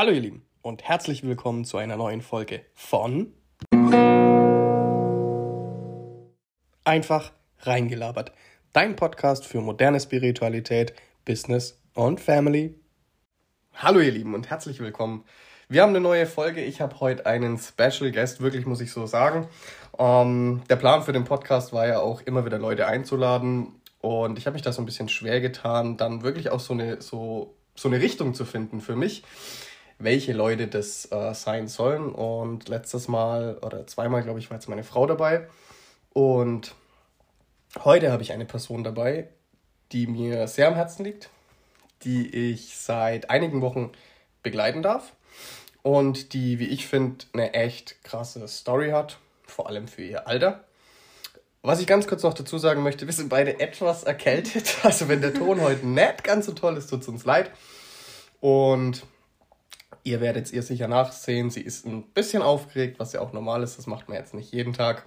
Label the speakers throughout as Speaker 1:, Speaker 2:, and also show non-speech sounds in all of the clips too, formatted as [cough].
Speaker 1: Hallo ihr Lieben und herzlich willkommen zu einer neuen Folge von Einfach reingelabert. Dein Podcast für moderne Spiritualität, Business und Family. Hallo ihr Lieben und herzlich willkommen. Wir haben eine neue Folge. Ich habe heute einen Special Guest, wirklich muss ich so sagen. Ähm, der Plan für den Podcast war ja auch immer wieder Leute einzuladen und ich habe mich da so ein bisschen schwer getan, dann wirklich auch so eine, so, so eine Richtung zu finden für mich welche Leute das äh, sein sollen. Und letztes Mal oder zweimal, glaube ich, war jetzt meine Frau dabei. Und heute habe ich eine Person dabei, die mir sehr am Herzen liegt, die ich seit einigen Wochen begleiten darf und die, wie ich finde, eine echt krasse Story hat, vor allem für ihr Alter. Was ich ganz kurz noch dazu sagen möchte, wir sind beide etwas erkältet. [laughs] Also wenn der Ton heute nicht ganz so toll ist, tut es uns leid. Und Ihr werdet es ihr sicher nachsehen. Sie ist ein bisschen aufgeregt, was ja auch normal ist. Das macht man jetzt nicht jeden Tag.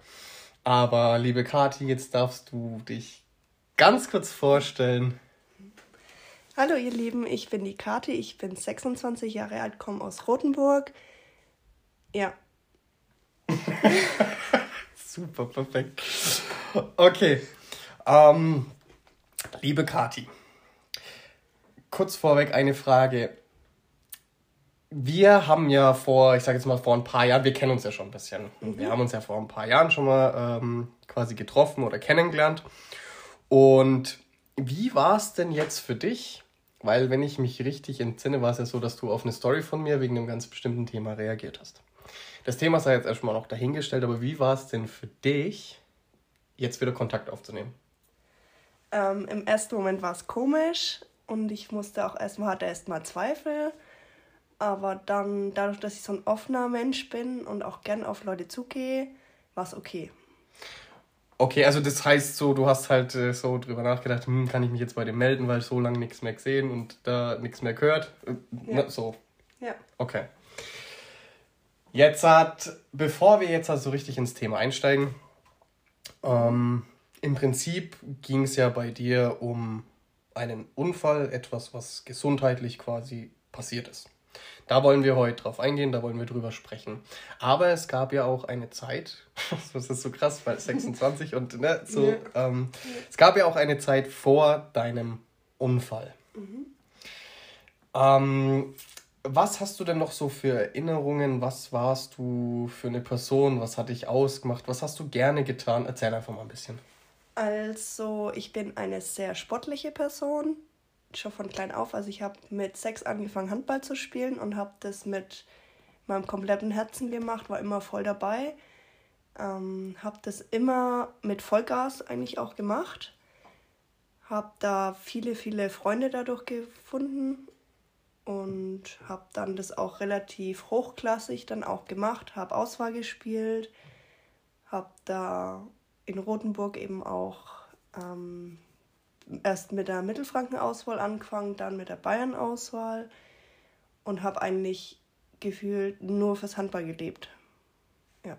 Speaker 1: Aber liebe Kathi, jetzt darfst du dich ganz kurz vorstellen.
Speaker 2: Hallo ihr Lieben, ich bin die Kathi, ich bin 26 Jahre alt, komme aus Rothenburg. Ja. [laughs]
Speaker 1: Super, perfekt. Okay. Ähm, liebe Kathi, kurz vorweg eine Frage wir haben ja vor, ich sage jetzt mal vor ein paar Jahren, wir kennen uns ja schon ein bisschen. Mhm. Wir haben uns ja vor ein paar Jahren schon mal ähm, quasi getroffen oder kennengelernt. Und wie war es denn jetzt für dich? Weil, wenn ich mich richtig entsinne, war es ja so, dass du auf eine Story von mir wegen einem ganz bestimmten Thema reagiert hast. Das Thema sei jetzt erstmal noch dahingestellt, aber wie war es denn für dich, jetzt wieder Kontakt aufzunehmen?
Speaker 2: Ähm, Im ersten Moment war es komisch und ich musste auch erstmal, hatte erstmal Zweifel aber dann, dadurch, dass ich so ein offener Mensch bin und auch gern auf Leute zugehe, war es okay.
Speaker 1: Okay, also das heißt so, du hast halt äh, so drüber nachgedacht, hm, kann ich mich jetzt bei dem melden, weil so lange nichts mehr gesehen und da nichts mehr gehört. Äh, ja. Ne, so. Ja. Okay. Jetzt hat, bevor wir jetzt also richtig ins Thema einsteigen, ähm, im Prinzip ging es ja bei dir um einen Unfall, etwas, was gesundheitlich quasi passiert ist. Da wollen wir heute drauf eingehen, da wollen wir drüber sprechen. Aber es gab ja auch eine Zeit, [laughs] das ist so krass, weil 26 und ne, so, ja. ähm, es gab ja auch eine Zeit vor deinem Unfall. Mhm. Ähm, was hast du denn noch so für Erinnerungen? Was warst du für eine Person? Was hat dich ausgemacht? Was hast du gerne getan? Erzähl einfach mal ein bisschen.
Speaker 2: Also, ich bin eine sehr sportliche Person schon von klein auf. Also ich habe mit sechs angefangen, Handball zu spielen und habe das mit meinem kompletten Herzen gemacht, war immer voll dabei. Ähm, habe das immer mit Vollgas eigentlich auch gemacht. Habe da viele, viele Freunde dadurch gefunden und habe dann das auch relativ hochklassig dann auch gemacht. Habe Auswahl gespielt, habe da in Rothenburg eben auch ähm, erst mit der Mittelfranken-Auswahl angefangen, dann mit der Bayern-Auswahl und habe eigentlich gefühlt nur fürs Handball gelebt. Ja.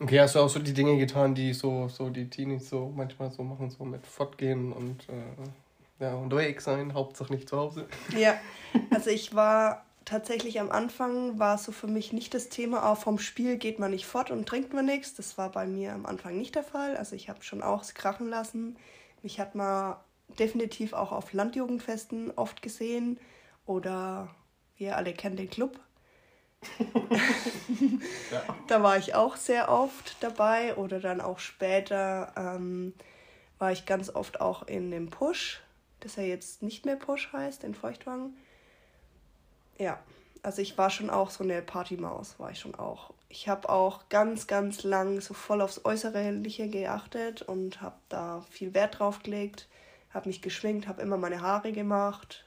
Speaker 1: Okay, hast du auch so die Dinge getan, die so, so die Teenies so manchmal so machen, so mit fortgehen und äh, ja, unterwegs sein, Hauptsache nicht zu Hause?
Speaker 2: Ja, also ich war tatsächlich am Anfang war so für mich nicht das Thema, auch vom Spiel geht man nicht fort und trinkt man nichts. Das war bei mir am Anfang nicht der Fall. Also ich habe schon auch es krachen lassen. Mich hat man definitiv auch auf Landjugendfesten oft gesehen oder wir alle kennen den Club. [laughs] ja. Da war ich auch sehr oft dabei oder dann auch später ähm, war ich ganz oft auch in dem Push, das ja jetzt nicht mehr Push heißt, in Feuchtwagen. Ja, also ich war schon auch so eine Partymaus, war ich schon auch ich habe auch ganz, ganz lang so voll aufs Äußerliche geachtet und habe da viel Wert drauf gelegt, habe mich geschminkt, habe immer meine Haare gemacht,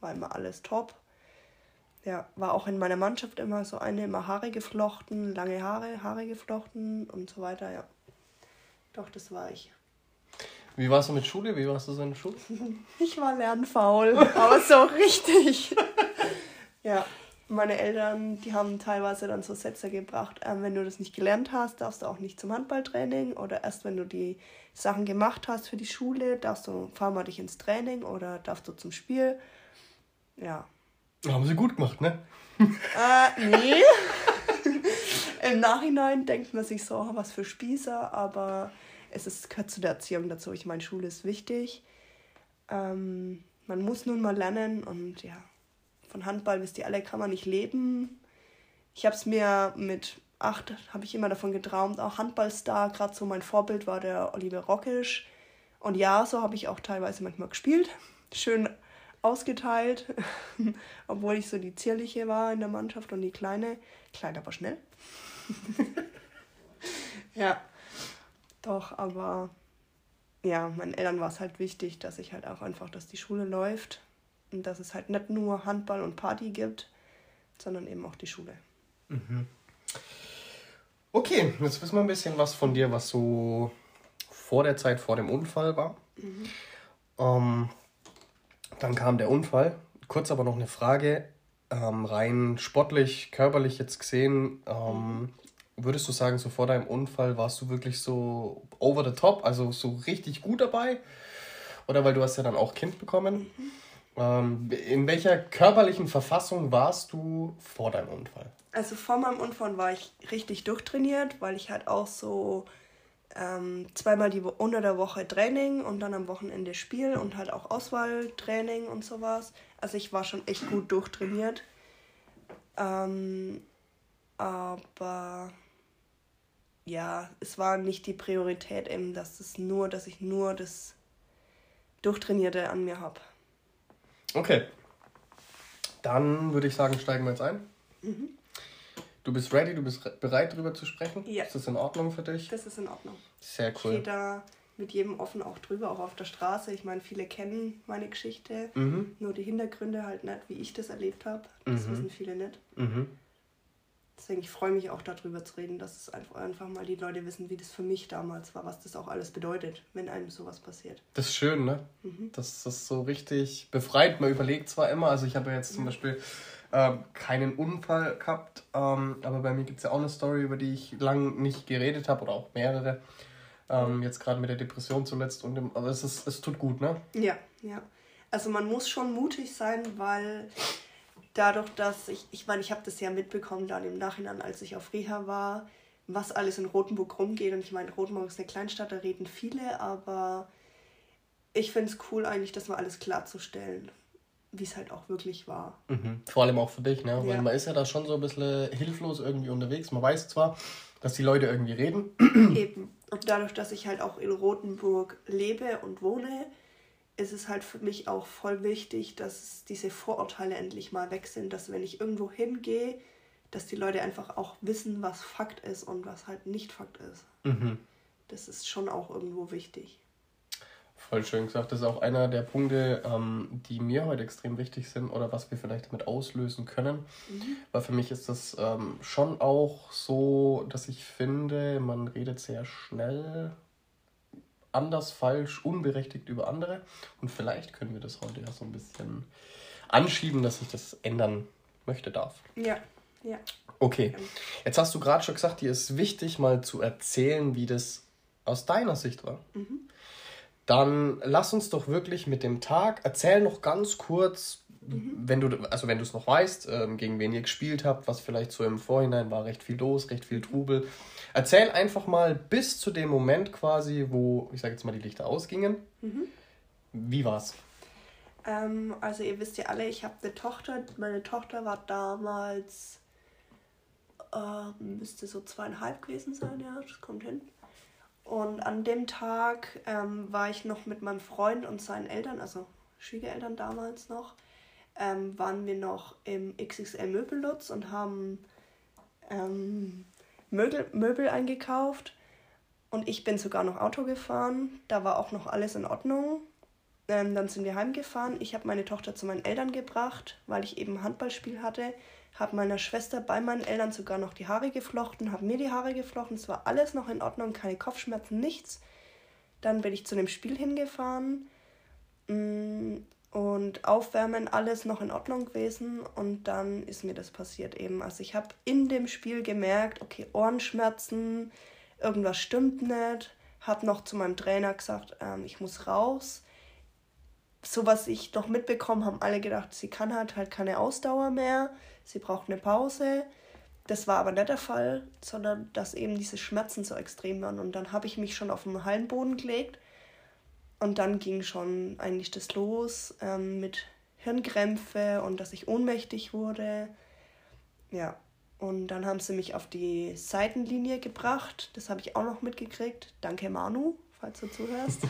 Speaker 2: war immer alles top. Ja, war auch in meiner Mannschaft immer so eine, immer Haare geflochten, lange Haare, Haare geflochten und so weiter, ja. Doch, das war ich.
Speaker 1: Wie warst du mit Schule? Wie warst du so in der Schule? [laughs]
Speaker 2: ich war lernfaul, aber so richtig. [laughs] ja, meine Eltern, die haben teilweise dann so Sätze gebracht, ähm, wenn du das nicht gelernt hast, darfst du auch nicht zum Handballtraining oder erst wenn du die Sachen gemacht hast für die Schule, darfst du, fahr mal dich ins Training oder darfst du zum Spiel. Ja,
Speaker 1: Haben sie gut gemacht, ne?
Speaker 2: Äh, nee. [laughs] Im Nachhinein denkt man sich so, was für Spießer, aber es ist, gehört zu der Erziehung dazu. Ich meine, Schule ist wichtig. Ähm, man muss nun mal lernen und ja, von Handball, wisst ihr alle, kann man nicht leben. Ich habe es mir mit acht, habe ich immer davon geträumt, auch Handballstar, gerade so mein Vorbild war der Oliver Rockisch. Und ja, so habe ich auch teilweise manchmal gespielt. [laughs] Schön ausgeteilt, [laughs] obwohl ich so die zierliche war in der Mannschaft und die kleine. Klein, aber schnell. [laughs] ja, doch, aber ja, meinen Eltern war es halt wichtig, dass ich halt auch einfach, dass die Schule läuft und dass es halt nicht nur Handball und Party gibt, sondern eben auch die Schule.
Speaker 1: Mhm. Okay, jetzt wissen wir ein bisschen was von dir, was so vor der Zeit, vor dem Unfall war. Mhm. Ähm, dann kam der Unfall. Kurz aber noch eine Frage. Ähm, rein sportlich, körperlich jetzt gesehen, ähm, würdest du sagen, so vor deinem Unfall warst du wirklich so over the top, also so richtig gut dabei? Oder weil du hast ja dann auch Kind bekommen. Mhm. Ähm, in welcher körperlichen Verfassung warst du vor deinem Unfall?
Speaker 2: Also vor meinem Unfall war ich richtig durchtrainiert, weil ich halt auch so ähm, zweimal die unter der Woche Training und dann am Wochenende Spiel und halt auch Auswahltraining und sowas. Also ich war schon echt gut durchtrainiert. Ähm, aber ja, es war nicht die Priorität eben, dass es nur, dass ich nur das Durchtrainierte an mir habe.
Speaker 1: Okay. Dann würde ich sagen, steigen wir jetzt ein. Mhm. Du bist ready, du bist bereit, darüber zu sprechen? Ja. Ist das in Ordnung für dich?
Speaker 2: Das ist in Ordnung.
Speaker 1: Sehr cool.
Speaker 2: Ich gehe da mit jedem offen auch drüber, auch auf der Straße. Ich meine, viele kennen meine Geschichte, mhm. nur die Hintergründe halt nicht, wie ich das erlebt habe. Das mhm. wissen viele nicht. Mhm. Deswegen, ich freue mich auch darüber zu reden, dass es einfach, einfach mal die Leute wissen, wie das für mich damals war, was das auch alles bedeutet, wenn einem sowas passiert.
Speaker 1: Das ist schön, ne? Mhm. Das ist so richtig befreit. Man überlegt zwar immer, also ich habe ja jetzt zum Beispiel ähm, keinen Unfall gehabt, ähm, aber bei mir gibt es ja auch eine Story, über die ich lange nicht geredet habe oder auch mehrere. Ähm, jetzt gerade mit der Depression zuletzt und dem, aber es, ist, es tut gut, ne?
Speaker 2: Ja, ja. Also man muss schon mutig sein, weil dadurch, dass ich, ich meine, ich habe das ja mitbekommen dann im Nachhinein, als ich auf Reha war, was alles in Rotenburg rumgeht. Und ich meine, Rotenburg ist eine Kleinstadt, da reden viele, aber ich finde es cool eigentlich, das mal alles klarzustellen wie es halt auch wirklich war.
Speaker 1: Mhm. Vor allem auch für dich, ne? Weil man ist ja da schon so ein bisschen hilflos irgendwie unterwegs. Man weiß zwar, dass die Leute irgendwie reden.
Speaker 2: Eben. Und dadurch, dass ich halt auch in Rothenburg lebe und wohne, ist es halt für mich auch voll wichtig, dass diese Vorurteile endlich mal weg sind, dass wenn ich irgendwo hingehe, dass die Leute einfach auch wissen, was Fakt ist und was halt nicht Fakt ist. Mhm. Das ist schon auch irgendwo wichtig.
Speaker 1: Voll schön gesagt. Das ist auch einer der Punkte, ähm, die mir heute extrem wichtig sind oder was wir vielleicht damit auslösen können. Mhm. Weil für mich ist das ähm, schon auch so, dass ich finde, man redet sehr schnell anders, falsch, unberechtigt über andere. Und vielleicht können wir das heute ja so ein bisschen anschieben, dass ich das ändern möchte, darf.
Speaker 2: Ja, ja.
Speaker 1: Okay. Jetzt hast du gerade schon gesagt, dir ist wichtig, mal zu erzählen, wie das aus deiner Sicht war. Mhm. Dann lass uns doch wirklich mit dem Tag, erzähl noch ganz kurz, mhm. wenn du, also wenn du es noch weißt, ähm, gegen wen ihr gespielt habt, was vielleicht so im Vorhinein war, recht viel los, recht viel Trubel. Erzähl einfach mal bis zu dem Moment quasi, wo, ich sage jetzt mal, die Lichter ausgingen. Mhm. Wie war's?
Speaker 2: Ähm, also ihr wisst ja alle, ich habe eine Tochter. Meine Tochter war damals, äh, müsste so zweieinhalb gewesen sein, ja, das kommt hin. Und an dem Tag ähm, war ich noch mit meinem Freund und seinen Eltern, also Schwiegereltern damals noch, ähm, waren wir noch im XXL Möbellutz und haben ähm, Möbel, Möbel eingekauft. Und ich bin sogar noch Auto gefahren. Da war auch noch alles in Ordnung. Ähm, dann sind wir heimgefahren. Ich habe meine Tochter zu meinen Eltern gebracht, weil ich eben Handballspiel hatte habe meiner Schwester bei meinen Eltern sogar noch die Haare geflochten, habe mir die Haare geflochten. Es war alles noch in Ordnung, keine Kopfschmerzen, nichts. Dann bin ich zu dem Spiel hingefahren mm, und aufwärmen, alles noch in Ordnung gewesen. Und dann ist mir das passiert eben. Also ich habe in dem Spiel gemerkt, okay, Ohrenschmerzen, irgendwas stimmt nicht. Habe noch zu meinem Trainer gesagt, ähm, ich muss raus so was ich noch mitbekommen, haben alle gedacht, sie kann halt halt keine Ausdauer mehr, sie braucht eine Pause. Das war aber nicht der Fall, sondern dass eben diese Schmerzen so extrem waren. Und dann habe ich mich schon auf den Hallenboden gelegt und dann ging schon eigentlich das los ähm, mit Hirnkrämpfe und dass ich ohnmächtig wurde. Ja, und dann haben sie mich auf die Seitenlinie gebracht. Das habe ich auch noch mitgekriegt. Danke Manu, falls du zuhörst.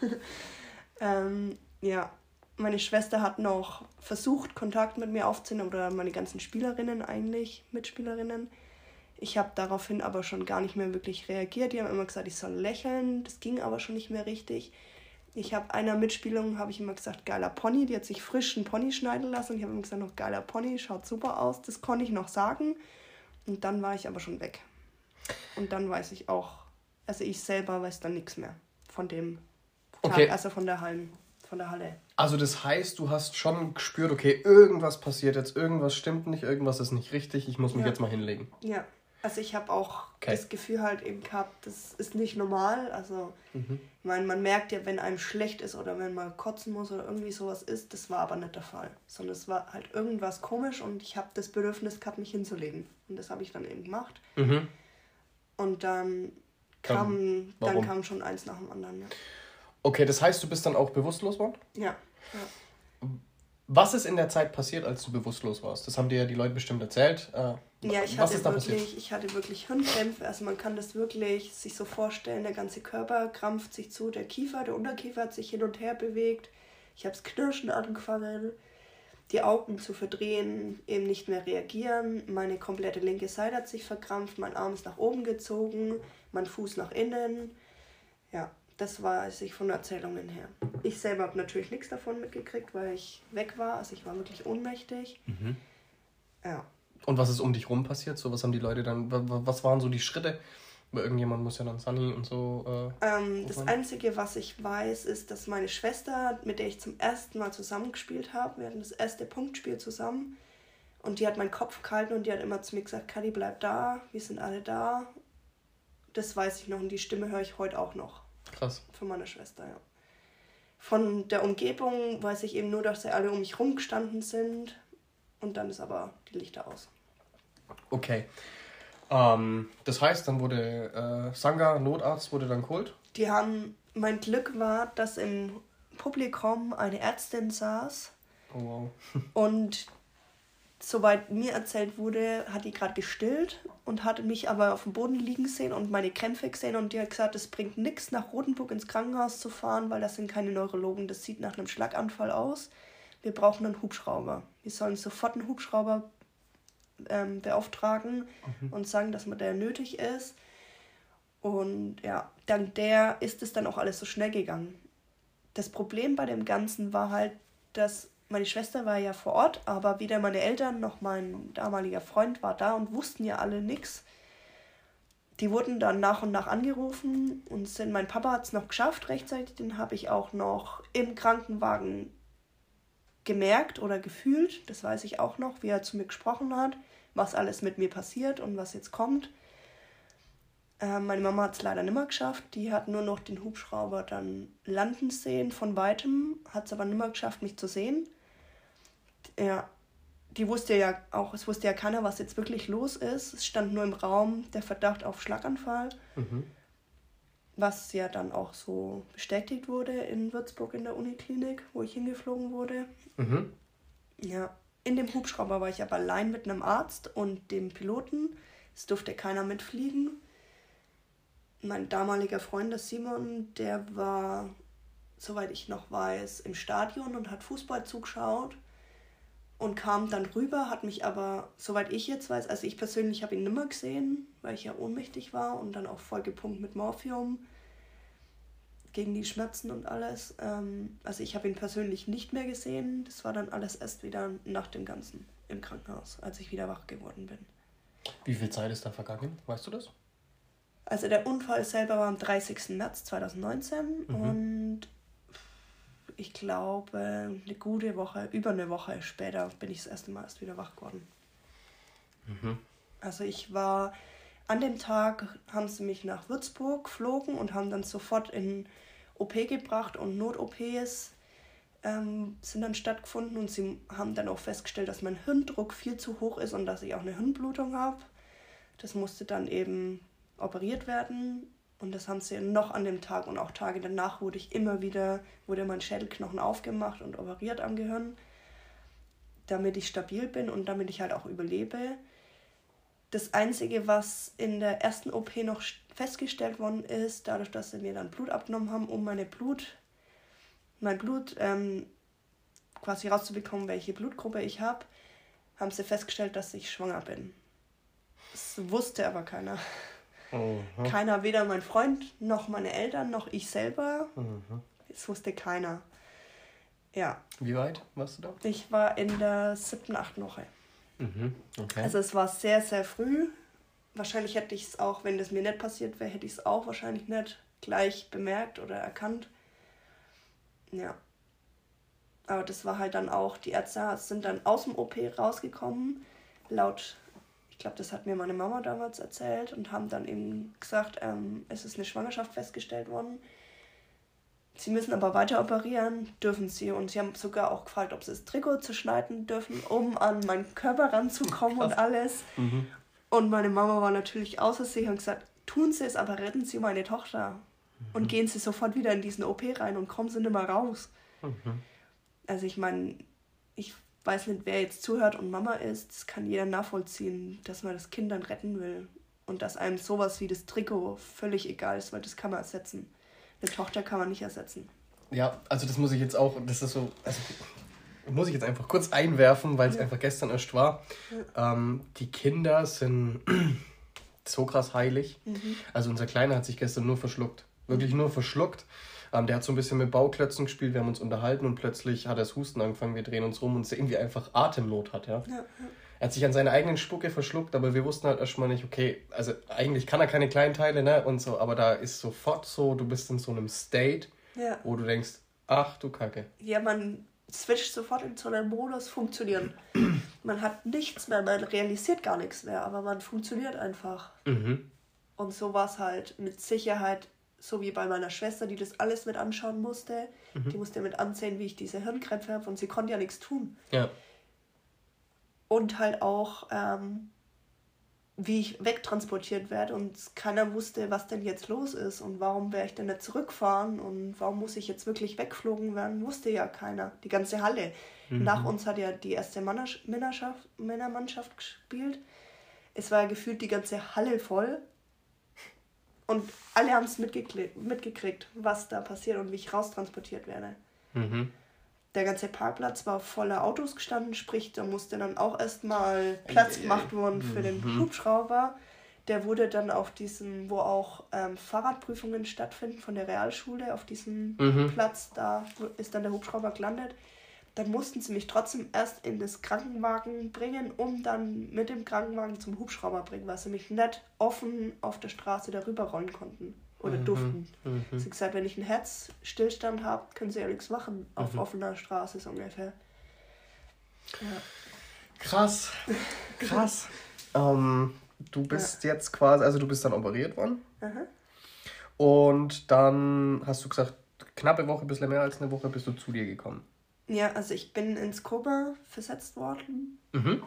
Speaker 2: [laughs] ähm, ja, meine Schwester hat noch versucht, Kontakt mit mir aufzunehmen oder meine ganzen Spielerinnen eigentlich, Mitspielerinnen. Ich habe daraufhin aber schon gar nicht mehr wirklich reagiert. Die haben immer gesagt, ich soll lächeln. Das ging aber schon nicht mehr richtig. Ich habe einer Mitspielerin, habe ich immer gesagt, geiler Pony. Die hat sich frisch einen Pony schneiden lassen. Und ich habe immer gesagt, noch geiler Pony, schaut super aus. Das konnte ich noch sagen. Und dann war ich aber schon weg. Und dann weiß ich auch, also ich selber weiß dann nichts mehr von dem Tag, okay. also von der Hallen von der Halle.
Speaker 1: Also das heißt, du hast schon gespürt, okay, irgendwas passiert jetzt, irgendwas stimmt nicht, irgendwas ist nicht richtig, ich muss mich ja. jetzt mal hinlegen.
Speaker 2: Ja, also ich habe auch okay. das Gefühl halt eben gehabt, das ist nicht normal. Also mhm. ich meine, man merkt ja, wenn einem schlecht ist oder wenn man kotzen muss oder irgendwie sowas ist, das war aber nicht der Fall. Sondern es war halt irgendwas komisch und ich habe das Bedürfnis gehabt, mich hinzulegen. Und das habe ich dann eben gemacht. Mhm. Und dann kam, dann, dann kam schon eins nach dem anderen. Ja.
Speaker 1: Okay, das heißt, du bist dann auch bewusstlos worden? Ja. ja. Was ist in der Zeit passiert, als du bewusstlos warst? Das haben dir ja die Leute bestimmt erzählt. Äh, ja,
Speaker 2: ich hatte, wirklich, ich hatte wirklich Hirnkrämpfe. Also man kann das wirklich sich so vorstellen, der ganze Körper krampft sich zu, der Kiefer, der Unterkiefer hat sich hin und her bewegt. Ich habe es knirschen angefangen, die Augen zu verdrehen, eben nicht mehr reagieren. Meine komplette linke Seite hat sich verkrampft, mein Arm ist nach oben gezogen, mein Fuß nach innen. Ja, das weiß ich von Erzählungen her. Ich selber habe natürlich nichts davon mitgekriegt, weil ich weg war. Also ich war wirklich ohnmächtig. Mhm.
Speaker 1: Ja. Und was ist um dich rum passiert? So, was haben die Leute dann, was waren so die Schritte? Weil irgendjemand muss ja dann Sunny und so.
Speaker 2: Äh, ähm, das Einzige, was ich weiß, ist, dass meine Schwester, mit der ich zum ersten Mal zusammengespielt habe, wir hatten das erste Punktspiel zusammen. Und die hat meinen Kopf gehalten und die hat immer zu mir gesagt, Kadi, bleib da, wir sind alle da. Das weiß ich noch und die Stimme höre ich heute auch noch. Krass. Von meiner Schwester, ja. Von der Umgebung weiß ich eben nur, dass sie alle um mich rumgestanden sind. Und dann ist aber die Lichter aus.
Speaker 1: Okay. Ähm, das heißt, dann wurde äh, Sanga, Notarzt, wurde dann geholt?
Speaker 2: Die haben, mein Glück war, dass im Publikum eine Ärztin saß. Oh wow. [laughs] und soweit mir erzählt wurde, hat die gerade gestillt und hat mich aber auf dem Boden liegen sehen und meine Krämpfe gesehen und die hat gesagt, es bringt nichts, nach Rotenburg ins Krankenhaus zu fahren, weil das sind keine Neurologen, das sieht nach einem Schlaganfall aus. Wir brauchen einen Hubschrauber. Wir sollen sofort einen Hubschrauber ähm, beauftragen mhm. und sagen, dass man der nötig ist. Und ja, dank der ist es dann auch alles so schnell gegangen. Das Problem bei dem Ganzen war halt, dass meine Schwester war ja vor Ort, aber weder meine Eltern noch mein damaliger Freund war da und wussten ja alle nichts. Die wurden dann nach und nach angerufen und sind, mein Papa hat es noch geschafft rechtzeitig, den habe ich auch noch im Krankenwagen gemerkt oder gefühlt, das weiß ich auch noch, wie er zu mir gesprochen hat, was alles mit mir passiert und was jetzt kommt. Äh, meine Mama hat es leider nicht mehr geschafft. Die hat nur noch den Hubschrauber dann landen sehen von weitem, hat es aber nicht mehr geschafft, mich zu sehen ja, die wusste ja auch, es wusste ja keiner, was jetzt wirklich los ist. Es stand nur im Raum der Verdacht auf Schlaganfall, mhm. Was ja dann auch so bestätigt wurde in Würzburg in der Uniklinik, wo ich hingeflogen wurde. Mhm. Ja, in dem Hubschrauber war ich aber allein mit einem Arzt und dem Piloten. Es durfte keiner mitfliegen. Mein damaliger Freund, der Simon, der war, soweit ich noch weiß, im Stadion und hat Fußball zugeschaut und kam dann rüber, hat mich aber, soweit ich jetzt weiß, also ich persönlich habe ihn nimmer gesehen, weil ich ja ohnmächtig war und dann auch vollgepumpt mit Morphium gegen die Schmerzen und alles. Ähm, also ich habe ihn persönlich nicht mehr gesehen. Das war dann alles erst wieder nach dem Ganzen im Krankenhaus, als ich wieder wach geworden bin.
Speaker 1: Wie viel Zeit ist da vergangen? Weißt du das?
Speaker 2: Also der Unfall selber war am 30. März 2019 mhm. und ich glaube, eine gute Woche, über eine Woche später bin ich das erste Mal erst wieder wach geworden. Mhm. Also ich war, an dem Tag haben sie mich nach Würzburg geflogen und haben dann sofort in OP gebracht und Not-OPs ähm, sind dann stattgefunden und sie haben dann auch festgestellt, dass mein Hirndruck viel zu hoch ist und dass ich auch eine Hirnblutung habe. Das musste dann eben operiert werden und das haben sie noch an dem Tag und auch Tage danach wurde ich immer wieder, wurde mein Schädelknochen aufgemacht und operiert am Gehirn, damit ich stabil bin und damit ich halt auch überlebe. Das Einzige, was in der ersten OP noch festgestellt worden ist, dadurch, dass sie mir dann Blut abgenommen haben, um meine Blut, mein Blut ähm, quasi rauszubekommen, welche Blutgruppe ich habe, haben sie festgestellt, dass ich schwanger bin. Das wusste aber keiner. Mhm. Keiner, weder mein Freund noch meine Eltern noch ich selber. Mhm. Das wusste keiner. Ja.
Speaker 1: Wie weit warst du da?
Speaker 2: Ich war in der siebten, achten Woche. Mhm. Okay. Also es war sehr, sehr früh. Wahrscheinlich hätte ich es auch, wenn das mir nicht passiert wäre, hätte ich es auch wahrscheinlich nicht gleich bemerkt oder erkannt. Ja. Aber das war halt dann auch, die Ärzte sind dann aus dem OP rausgekommen, laut glaube, das hat mir meine Mama damals erzählt und haben dann eben gesagt, ähm, es ist eine Schwangerschaft festgestellt worden. Sie müssen aber weiter operieren, dürfen sie. Und sie haben sogar auch gefragt, ob sie das Trikot zerschneiden dürfen, um an meinen Körper ranzukommen und alles. Mhm. Und meine Mama war natürlich außer sich und gesagt, tun Sie es, aber retten Sie meine Tochter. Mhm. Und gehen Sie sofort wieder in diesen OP rein und kommen Sie nicht mehr raus. Mhm. Also ich meine, ich weiß nicht, wer jetzt zuhört und Mama ist, das kann jeder nachvollziehen, dass man das Kind dann retten will. Und dass einem sowas wie das Trikot völlig egal ist, weil das kann man ersetzen. Eine Tochter kann man nicht ersetzen.
Speaker 1: Ja, also das muss ich jetzt auch, das ist so, also muss ich jetzt einfach kurz einwerfen, weil es ja. einfach gestern erst war. Ja. Ähm, die Kinder sind [clears throat] so krass heilig. Mhm. Also unser Kleiner hat sich gestern nur verschluckt. Wirklich nur verschluckt. Ähm, der hat so ein bisschen mit Bauklötzen gespielt, wir haben uns unterhalten und plötzlich hat er das Husten angefangen, wir drehen uns rum und es irgendwie einfach Atemnot hat, ja, ja. Er hat sich an seine eigenen Spucke verschluckt, aber wir wussten halt erstmal nicht, okay, also eigentlich kann er keine kleinen Teile, ne, und so, aber da ist sofort so, du bist in so einem State, ja. wo du denkst, ach du Kacke.
Speaker 2: Ja, man switcht sofort in so einen Modus funktionieren. [clears throat] man hat nichts mehr, man realisiert gar nichts mehr, aber man funktioniert einfach. Mhm. Und so war es halt mit Sicherheit so wie bei meiner Schwester, die das alles mit anschauen musste. Mhm. Die musste mit ansehen, wie ich diese Hirnkrämpfe habe und sie konnte ja nichts tun. Ja. Und halt auch, ähm, wie ich wegtransportiert werde und keiner wusste, was denn jetzt los ist und warum werde ich denn nicht zurückfahren und warum muss ich jetzt wirklich wegflogen werden, wusste ja keiner. Die ganze Halle. Mhm. Nach uns hat ja die erste Männerschaft, Männermannschaft gespielt. Es war ja gefühlt die ganze Halle voll und alle haben es mitgekriegt, was da passiert und wie ich raustransportiert werde. Mhm. Der ganze Parkplatz war voller Autos gestanden, sprich, da musste dann auch erstmal Platz gemacht worden für den mhm. Hubschrauber. Der wurde dann auf diesem, wo auch ähm, Fahrradprüfungen stattfinden von der Realschule, auf diesem mhm. Platz, da ist dann der Hubschrauber gelandet dann mussten sie mich trotzdem erst in das Krankenwagen bringen, um dann mit dem Krankenwagen zum Hubschrauber bringen, weil sie mich nicht offen auf der Straße darüber rollen konnten oder mhm. durften. Mhm. Sie haben gesagt, wenn ich einen Herzstillstand habe, können sie ja nichts machen auf mhm. offener Straße so ungefähr.
Speaker 1: Ja. Krass, [laughs] krass. ähm, du bist ja. jetzt quasi, also du bist dann operiert worden. Aha. Und dann hast du gesagt, knappe Woche, bisschen mehr als eine Woche bist du zu dir gekommen.
Speaker 2: Ja, also ich bin ins Koma versetzt worden, mhm.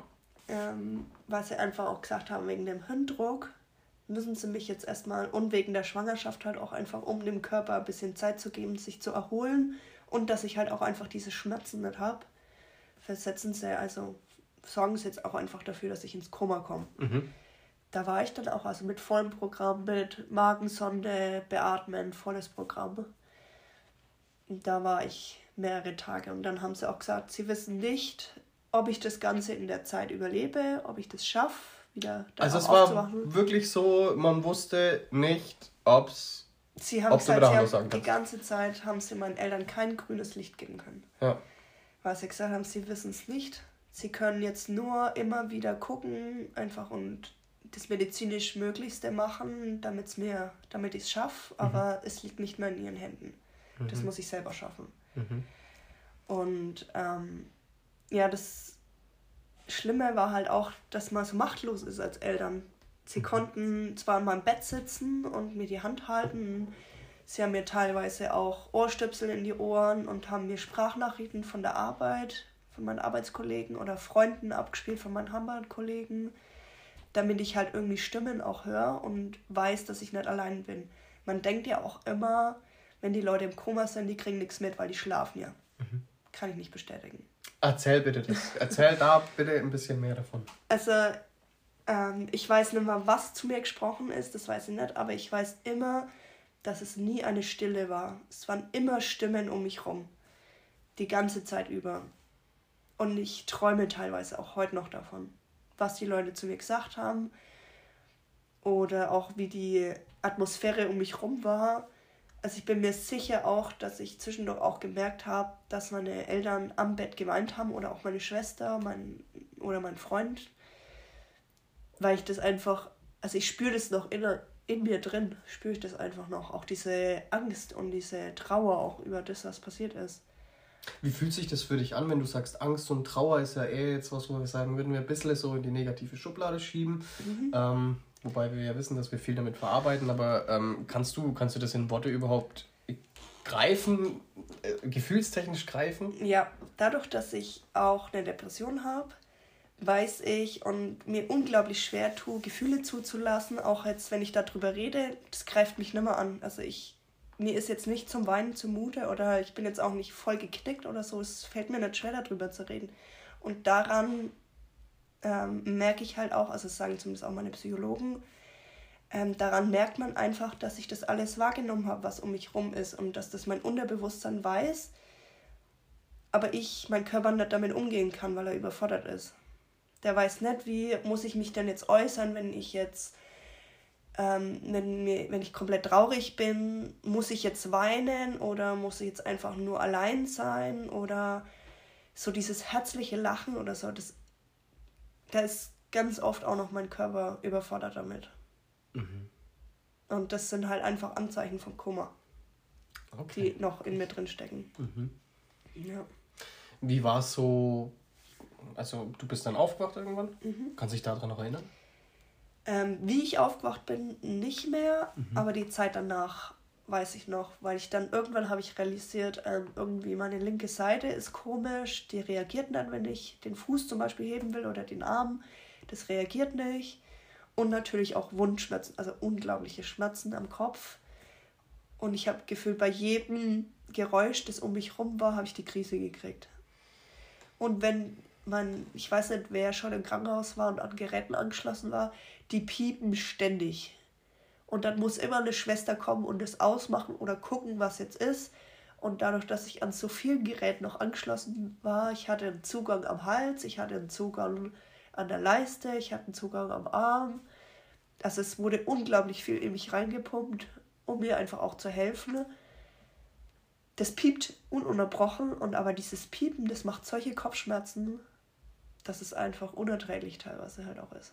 Speaker 2: ähm, weil sie einfach auch gesagt haben, wegen dem Hirndruck müssen sie mich jetzt erstmal und wegen der Schwangerschaft halt auch einfach, um dem Körper ein bisschen Zeit zu geben, sich zu erholen und dass ich halt auch einfach diese Schmerzen nicht habe, versetzen sie, also sorgen sie jetzt auch einfach dafür, dass ich ins Koma komme. Mhm. Da war ich dann auch also mit vollem Programm, mit Magensonde, Beatmen, volles Programm. Und da war ich mehrere Tage. Und dann haben sie auch gesagt, sie wissen nicht, ob ich das Ganze in der Zeit überlebe, ob ich das schaffe, wieder
Speaker 1: Also es war wirklich so, man wusste nicht, ob's,
Speaker 2: sie haben ob gesagt, sie haben die ganze Zeit haben sie meinen Eltern kein grünes Licht geben können. Ja. Weil sie gesagt haben, sie wissen es nicht. Sie können jetzt nur immer wieder gucken, einfach und das medizinisch Möglichste machen, damit's mir, damit ich es schaffe, mhm. aber es liegt nicht mehr in ihren Händen. Mhm. Das muss ich selber schaffen. Mhm. Und ähm, ja, das Schlimme war halt auch, dass man so machtlos ist als Eltern. Sie mhm. konnten zwar in meinem Bett sitzen und mir die Hand halten, Sie haben mir teilweise auch Ohrstöpsel in die Ohren und haben mir Sprachnachrichten von der Arbeit, von meinen Arbeitskollegen oder Freunden abgespielt, von meinen Hamburg-Kollegen, damit ich halt irgendwie Stimmen auch höre und weiß, dass ich nicht allein bin. Man denkt ja auch immer, wenn die Leute im Koma sind, die kriegen nichts mit, weil die schlafen ja. Mhm. Kann ich nicht bestätigen.
Speaker 1: Erzähl bitte das. Erzähl da bitte ein bisschen mehr davon.
Speaker 2: Also, ähm, ich weiß nicht mal, was zu mir gesprochen ist, das weiß ich nicht, aber ich weiß immer, dass es nie eine Stille war. Es waren immer Stimmen um mich rum. Die ganze Zeit über. Und ich träume teilweise auch heute noch davon, was die Leute zu mir gesagt haben. Oder auch wie die Atmosphäre um mich rum war. Also ich bin mir sicher auch, dass ich zwischendurch auch gemerkt habe, dass meine Eltern am Bett geweint haben oder auch meine Schwester mein, oder mein Freund. Weil ich das einfach, also ich spüre das noch in, in mir drin, spüre ich das einfach noch. Auch diese Angst und diese Trauer auch über das, was passiert ist.
Speaker 1: Wie fühlt sich das für dich an, wenn du sagst, Angst und Trauer ist ja eher jetzt was, wo wir sagen, würden wir ein bisschen so in die negative Schublade schieben. Mhm. Ähm, wobei wir ja wissen, dass wir viel damit verarbeiten, aber ähm, kannst, du, kannst du das in Worte überhaupt greifen, äh, gefühlstechnisch greifen?
Speaker 2: Ja, dadurch, dass ich auch eine Depression habe, weiß ich und mir unglaublich schwer tue, Gefühle zuzulassen, auch jetzt, wenn ich darüber rede, das greift mich nicht mehr an. Also ich, mir ist jetzt nicht zum Weinen zumute oder ich bin jetzt auch nicht voll geknickt oder so, es fällt mir nicht schwer, darüber zu reden. Und daran ähm, merke ich halt auch, also das sagen zumindest auch meine Psychologen, ähm, daran merkt man einfach, dass ich das alles wahrgenommen habe, was um mich rum ist und dass das mein Unterbewusstsein weiß, aber ich, mein Körper nicht damit umgehen kann, weil er überfordert ist. Der weiß nicht, wie muss ich mich denn jetzt äußern, wenn ich jetzt, ähm, wenn, mir, wenn ich komplett traurig bin, muss ich jetzt weinen oder muss ich jetzt einfach nur allein sein oder so dieses herzliche Lachen oder so, das da ist ganz oft auch noch mein Körper überfordert damit. Mhm. Und das sind halt einfach Anzeichen vom Koma, okay. die noch in mir drin stecken. Mhm.
Speaker 1: Ja. Wie war es so? Also, du bist dann aufgewacht irgendwann? Mhm. Kannst du dich daran noch erinnern?
Speaker 2: Ähm, wie ich aufgewacht bin, nicht mehr, mhm. aber die Zeit danach weiß ich noch, weil ich dann irgendwann habe ich realisiert, ähm, irgendwie meine linke Seite ist komisch, die reagiert dann, wenn ich den Fuß zum Beispiel heben will oder den Arm, das reagiert nicht. Und natürlich auch Wundschmerzen, also unglaubliche Schmerzen am Kopf. Und ich habe gefühlt, bei jedem Geräusch, das um mich rum war, habe ich die Krise gekriegt. Und wenn man, ich weiß nicht, wer schon im Krankenhaus war und an Geräten angeschlossen war, die piepen ständig. Und dann muss immer eine Schwester kommen und es ausmachen oder gucken, was jetzt ist. Und dadurch, dass ich an so vielen Geräten noch angeschlossen war, ich hatte einen Zugang am Hals, ich hatte einen Zugang an der Leiste, ich hatte einen Zugang am Arm. Also es wurde unglaublich viel in mich reingepumpt, um mir einfach auch zu helfen. Das piept ununterbrochen und aber dieses Piepen, das macht solche Kopfschmerzen, dass es einfach unerträglich teilweise halt auch ist.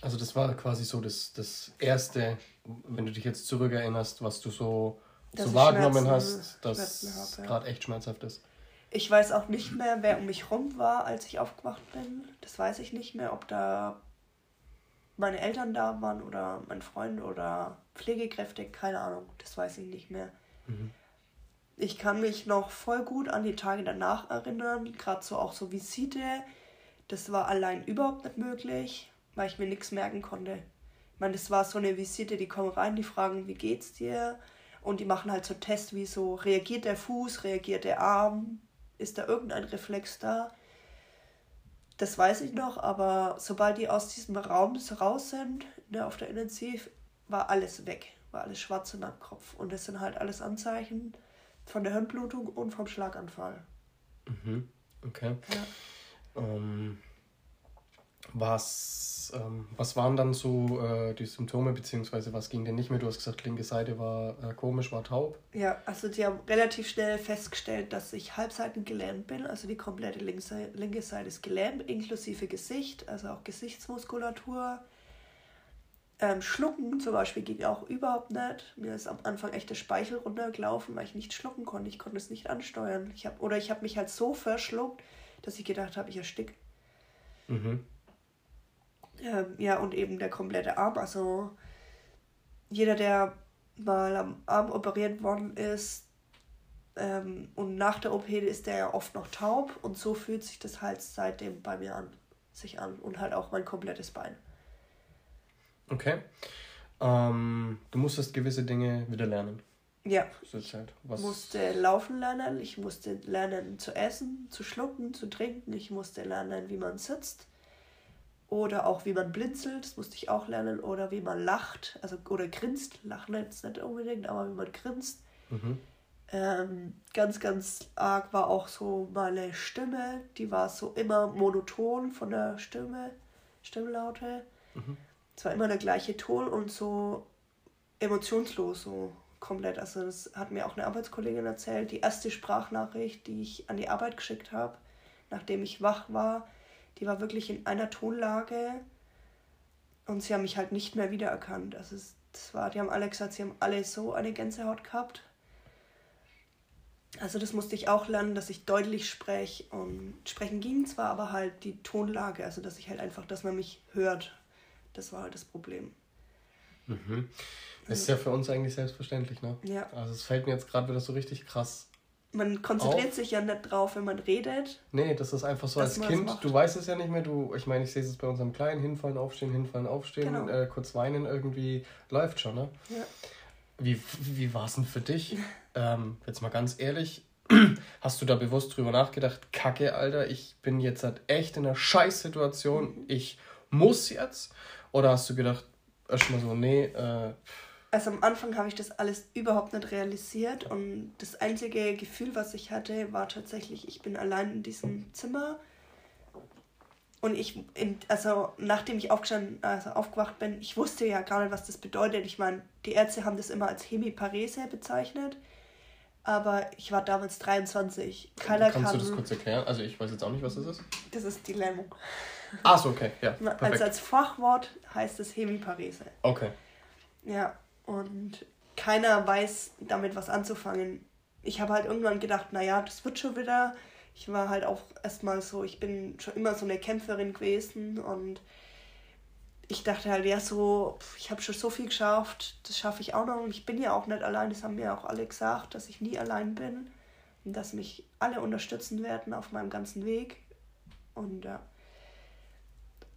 Speaker 1: Also das war quasi so das, das Erste, wenn du dich jetzt zurückerinnerst, was du so, so wahrgenommen hast, dass ja. gerade echt schmerzhaft ist.
Speaker 2: Ich weiß auch nicht mehr, wer um mich rum war, als ich aufgewacht bin. Das weiß ich nicht mehr, ob da meine Eltern da waren oder mein Freund oder Pflegekräfte, keine Ahnung, das weiß ich nicht mehr. Mhm. Ich kann mich noch voll gut an die Tage danach erinnern, gerade so auch so Visite. Das war allein überhaupt nicht möglich weil ich mir nichts merken konnte. Ich meine, das war so eine Visite, die kommen rein, die fragen, wie geht's dir? Und die machen halt so Tests, wie so, reagiert der Fuß, reagiert der Arm, ist da irgendein Reflex da? Das weiß ich noch, aber sobald die aus diesem Raum raus sind, ne, auf der Intensiv, war alles weg, war alles schwarz in meinem Kopf. Und das sind halt alles Anzeichen von der Hirnblutung und vom Schlaganfall.
Speaker 1: Mhm, okay. Ja. Ähm, was, ähm, was waren dann so äh, die Symptome, beziehungsweise was ging denn nicht mehr? Du hast gesagt, linke Seite war äh, komisch, war taub.
Speaker 2: Ja, also die haben relativ schnell festgestellt, dass ich halbseiten gelähmt bin. Also die komplette linke, linke Seite ist gelähmt, inklusive Gesicht, also auch Gesichtsmuskulatur. Ähm, schlucken zum Beispiel ging auch überhaupt nicht. Mir ist am Anfang echt der Speichel runtergelaufen, weil ich nicht schlucken konnte. Ich konnte es nicht ansteuern. Ich hab, oder ich habe mich halt so verschluckt, dass ich gedacht habe, ich erstick. Mhm. Ähm, ja, und eben der komplette Arm. Also jeder, der mal am Arm operiert worden ist. Ähm, und nach der OP ist der ja oft noch taub und so fühlt sich das halt seitdem bei mir an, sich an und halt auch mein komplettes Bein.
Speaker 1: Okay. Ähm, du musstest gewisse Dinge wieder lernen. Ja.
Speaker 2: Ich halt musste laufen lernen, ich musste lernen zu essen, zu schlucken, zu trinken, ich musste lernen, wie man sitzt oder auch wie man blinzelt, das musste ich auch lernen, oder wie man lacht, also oder grinst, lachen jetzt nicht unbedingt, aber wie man grinst. Mhm. Ähm, ganz, ganz arg war auch so meine Stimme, die war so immer monoton von der Stimme, Stimmlaute. Mhm. Es war immer der gleiche Ton und so emotionslos, so komplett. Also das hat mir auch eine Arbeitskollegin erzählt. Die erste Sprachnachricht, die ich an die Arbeit geschickt habe, nachdem ich wach war, die war wirklich in einer Tonlage und sie haben mich halt nicht mehr wiedererkannt. Also es, das war, die haben alle gesagt, sie haben alle so eine Gänsehaut gehabt. Also das musste ich auch lernen, dass ich deutlich spreche und sprechen ging zwar, aber halt die Tonlage, also dass ich halt einfach, dass man mich hört. Das war halt das Problem.
Speaker 1: Mhm. Das ist ja für uns eigentlich selbstverständlich, ne? Ja. Also es fällt mir jetzt gerade wieder so richtig krass
Speaker 2: man konzentriert auf. sich ja nicht drauf, wenn man redet.
Speaker 1: Nee, das ist einfach so als Kind, du weißt es ja nicht mehr, du, ich meine, ich sehe es bei unserem Kleinen, hinfallen, aufstehen, hinfallen, aufstehen, genau. äh, kurz weinen, irgendwie läuft schon, ne? Ja. Wie, wie war es denn für dich? [laughs] ähm, jetzt mal ganz ehrlich, [clears throat] hast du da bewusst drüber nachgedacht, Kacke, Alter, ich bin jetzt halt echt in einer Scheißsituation, mhm. ich muss jetzt? Oder hast du gedacht, erstmal so, nee, äh,
Speaker 2: also am Anfang habe ich das alles überhaupt nicht realisiert und das einzige Gefühl, was ich hatte, war tatsächlich, ich bin allein in diesem Zimmer und ich, in, also nachdem ich aufgestanden, also aufgewacht bin, ich wusste ja gar nicht, was das bedeutet. Ich meine, die Ärzte haben das immer als Hemiparese bezeichnet, aber ich war damals 23. Keiner
Speaker 1: Kannst kann, du das kurz erklären? Also ich weiß jetzt auch nicht, was das ist.
Speaker 2: Das ist die Lähmung.
Speaker 1: Ach so, okay, ja. [laughs]
Speaker 2: Perfekt. Also als Fachwort heißt es Hemiparese. Okay. Ja, und keiner weiß damit was anzufangen. Ich habe halt irgendwann gedacht, naja, das wird schon wieder. Ich war halt auch erstmal so, ich bin schon immer so eine Kämpferin gewesen und ich dachte halt, ja, so, ich habe schon so viel geschafft, das schaffe ich auch noch. Und ich bin ja auch nicht allein, das haben mir auch alle gesagt, dass ich nie allein bin und dass mich alle unterstützen werden auf meinem ganzen Weg. Und ja.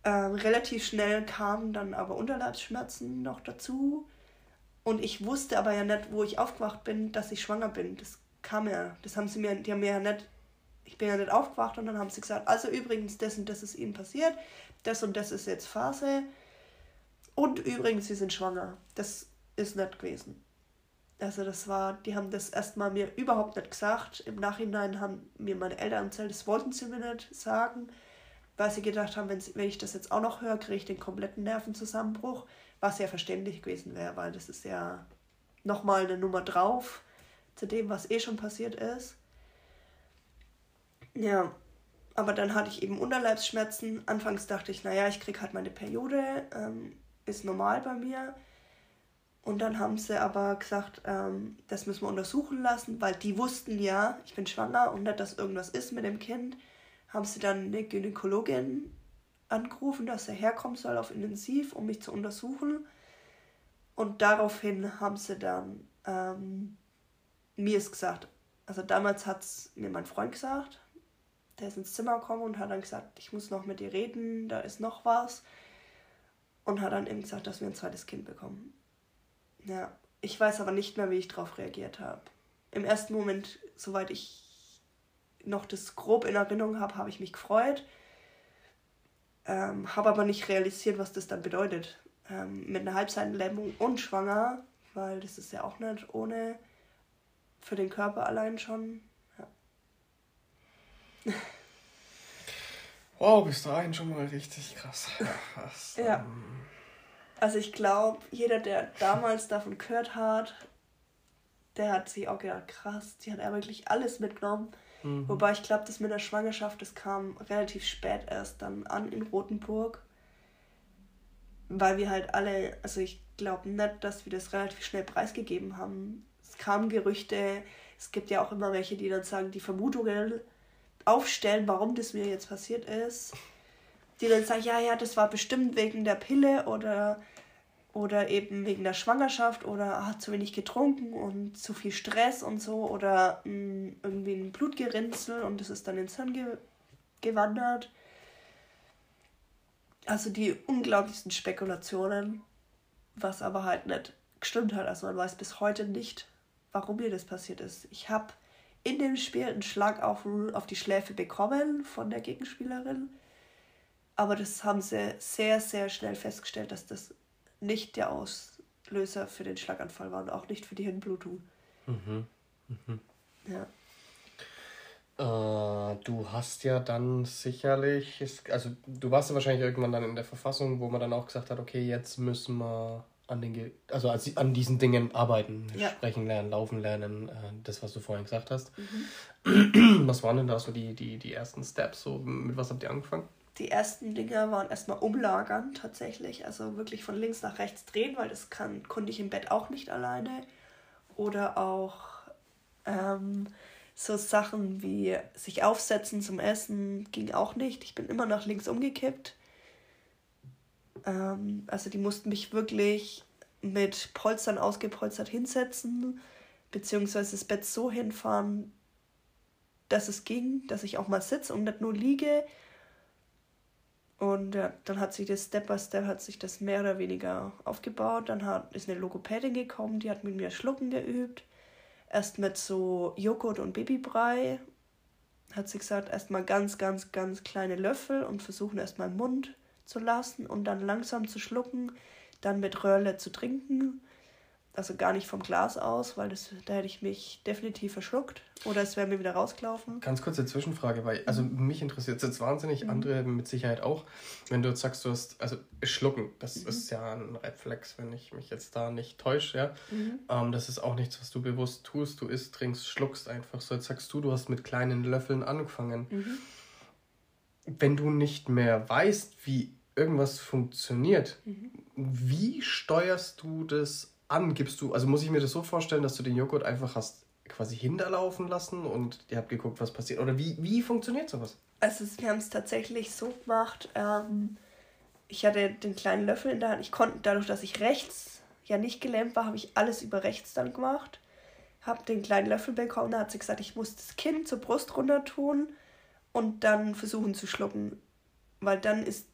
Speaker 2: Äh, relativ schnell kamen dann aber Unterleibsschmerzen noch dazu. Und ich wusste aber ja nicht, wo ich aufgewacht bin, dass ich schwanger bin. Das kam ja, das haben sie mir, die haben mir ja nicht, ich bin ja nicht aufgewacht und dann haben sie gesagt, also übrigens, das und das ist ihnen passiert, das und das ist jetzt Phase. Und übrigens, sie sind schwanger. Das ist nicht gewesen. Also das war, die haben das erstmal mir überhaupt nicht gesagt. Im Nachhinein haben mir meine Eltern erzählt, das wollten sie mir nicht sagen, weil sie gedacht haben, wenn, wenn ich das jetzt auch noch höre, kriege ich den kompletten Nervenzusammenbruch was ja verständlich gewesen wäre, weil das ist ja nochmal eine Nummer drauf zu dem, was eh schon passiert ist. Ja, aber dann hatte ich eben Unterleibsschmerzen. Anfangs dachte ich, naja, ich kriege halt meine Periode, ähm, ist normal bei mir. Und dann haben sie aber gesagt, ähm, das müssen wir untersuchen lassen, weil die wussten ja, ich bin schwanger und nicht, dass irgendwas ist mit dem Kind. Haben sie dann eine Gynäkologin angerufen, dass er herkommen soll auf Intensiv, um mich zu untersuchen. Und daraufhin haben sie dann ähm, mir es gesagt. Also damals hat es mir mein Freund gesagt. Der ist ins Zimmer gekommen und hat dann gesagt, ich muss noch mit dir reden, da ist noch was. Und hat dann eben gesagt, dass wir ein zweites Kind bekommen. Ja, ich weiß aber nicht mehr, wie ich darauf reagiert habe. Im ersten Moment, soweit ich noch das grob in Erinnerung habe, habe ich mich gefreut. Ähm, habe aber nicht realisiert, was das dann bedeutet. Ähm, mit einer Halbseitenlähmung und schwanger, weil das ist ja auch nicht ohne für den Körper allein schon. Ja. [laughs]
Speaker 1: Wow, bis dahin schon mal richtig krass. Was, ja.
Speaker 2: Ähm... Also ich glaube, jeder, der damals davon gehört hat, der hat sich auch gedacht, krass, die hat er wirklich alles mitgenommen. Mhm. Wobei ich glaube, das mit der Schwangerschaft, das kam relativ spät erst dann an in Rothenburg. Weil wir halt alle, also ich glaube nicht, dass wir das relativ schnell preisgegeben haben. Es kamen Gerüchte, es gibt ja auch immer welche, die dann sagen, die Vermutungen aufstellen, warum das mir jetzt passiert ist. Die dann sagen, ja, ja, das war bestimmt wegen der Pille oder oder eben wegen der Schwangerschaft oder hat zu wenig getrunken und zu viel Stress und so oder mh, mm, irgendwie ein Blutgerinnsel und das ist dann ins Hirn ge gewandert. Also die unglaublichsten Spekulationen, was aber halt nicht gestimmt hat. Also man weiß bis heute nicht, warum mir das passiert ist. Ich habe in dem Spiel einen Schlag auf, auf die Schläfe bekommen von der Gegenspielerin. Aber das haben sie sehr, sehr schnell festgestellt, dass das nicht der Auslöser für den Schlaganfall war und auch nicht für die Hirnblutung. Mhm. Mhm.
Speaker 1: Ja. Äh, du hast ja dann sicherlich, also du warst ja wahrscheinlich irgendwann dann in der Verfassung, wo man dann auch gesagt hat, okay, jetzt müssen wir an den, also an diesen Dingen arbeiten, ja. sprechen lernen, laufen lernen, äh, das, was du vorhin gesagt hast. Mhm. Was waren denn da so die, die, die ersten Steps? So, mit was habt ihr angefangen?
Speaker 2: Die ersten Dinge waren erstmal umlagern tatsächlich, also wirklich von links nach rechts drehen, weil das kann, konnte ich im Bett auch nicht alleine. Oder auch ähm, so Sachen wie sich aufsetzen zum Essen ging auch nicht. Ich bin immer nach links umgekippt. Ähm, also die mussten mich wirklich mit Polstern ausgepolstert hinsetzen, beziehungsweise das Bett so hinfahren, dass es ging, dass ich auch mal sitze und nicht nur liege. Und ja, dann hat sich das Step by Step hat sich das mehr oder weniger aufgebaut. Dann hat, ist eine Logopädin gekommen, die hat mit mir Schlucken geübt. Erst mit so Joghurt und Babybrei. Hat sie gesagt, erstmal ganz, ganz, ganz kleine Löffel und versuchen erstmal im Mund zu lassen und dann langsam zu schlucken, dann mit Röhrle zu trinken also gar nicht vom Glas aus, weil das, da hätte ich mich definitiv verschluckt oder es wäre mir wieder rausgelaufen.
Speaker 1: Ganz kurze Zwischenfrage, weil also mhm. mich interessiert es jetzt wahnsinnig, mhm. andere mit Sicherheit auch. Wenn du jetzt sagst, du hast, also schlucken, das mhm. ist ja ein Reflex, wenn ich mich jetzt da nicht täusche, ja. Mhm. Ähm, das ist auch nichts, was du bewusst tust, du isst, trinkst, schluckst einfach so. Jetzt sagst du, du hast mit kleinen Löffeln angefangen. Mhm. Wenn du nicht mehr weißt, wie irgendwas funktioniert, wie steuerst du das an? Gibst du, also muss ich mir das so vorstellen, dass du den Joghurt einfach hast quasi hinterlaufen lassen und ihr habt geguckt, was passiert? Oder wie, wie funktioniert sowas?
Speaker 2: Also wir haben es tatsächlich so gemacht, ähm, ich hatte den kleinen Löffel in der Hand. Ich konnte, dadurch, dass ich rechts ja nicht gelähmt war, habe ich alles über rechts dann gemacht. Habe den kleinen Löffel bekommen, da hat sie gesagt, ich muss das Kinn zur Brust runter tun und dann versuchen zu schlucken. Weil dann ist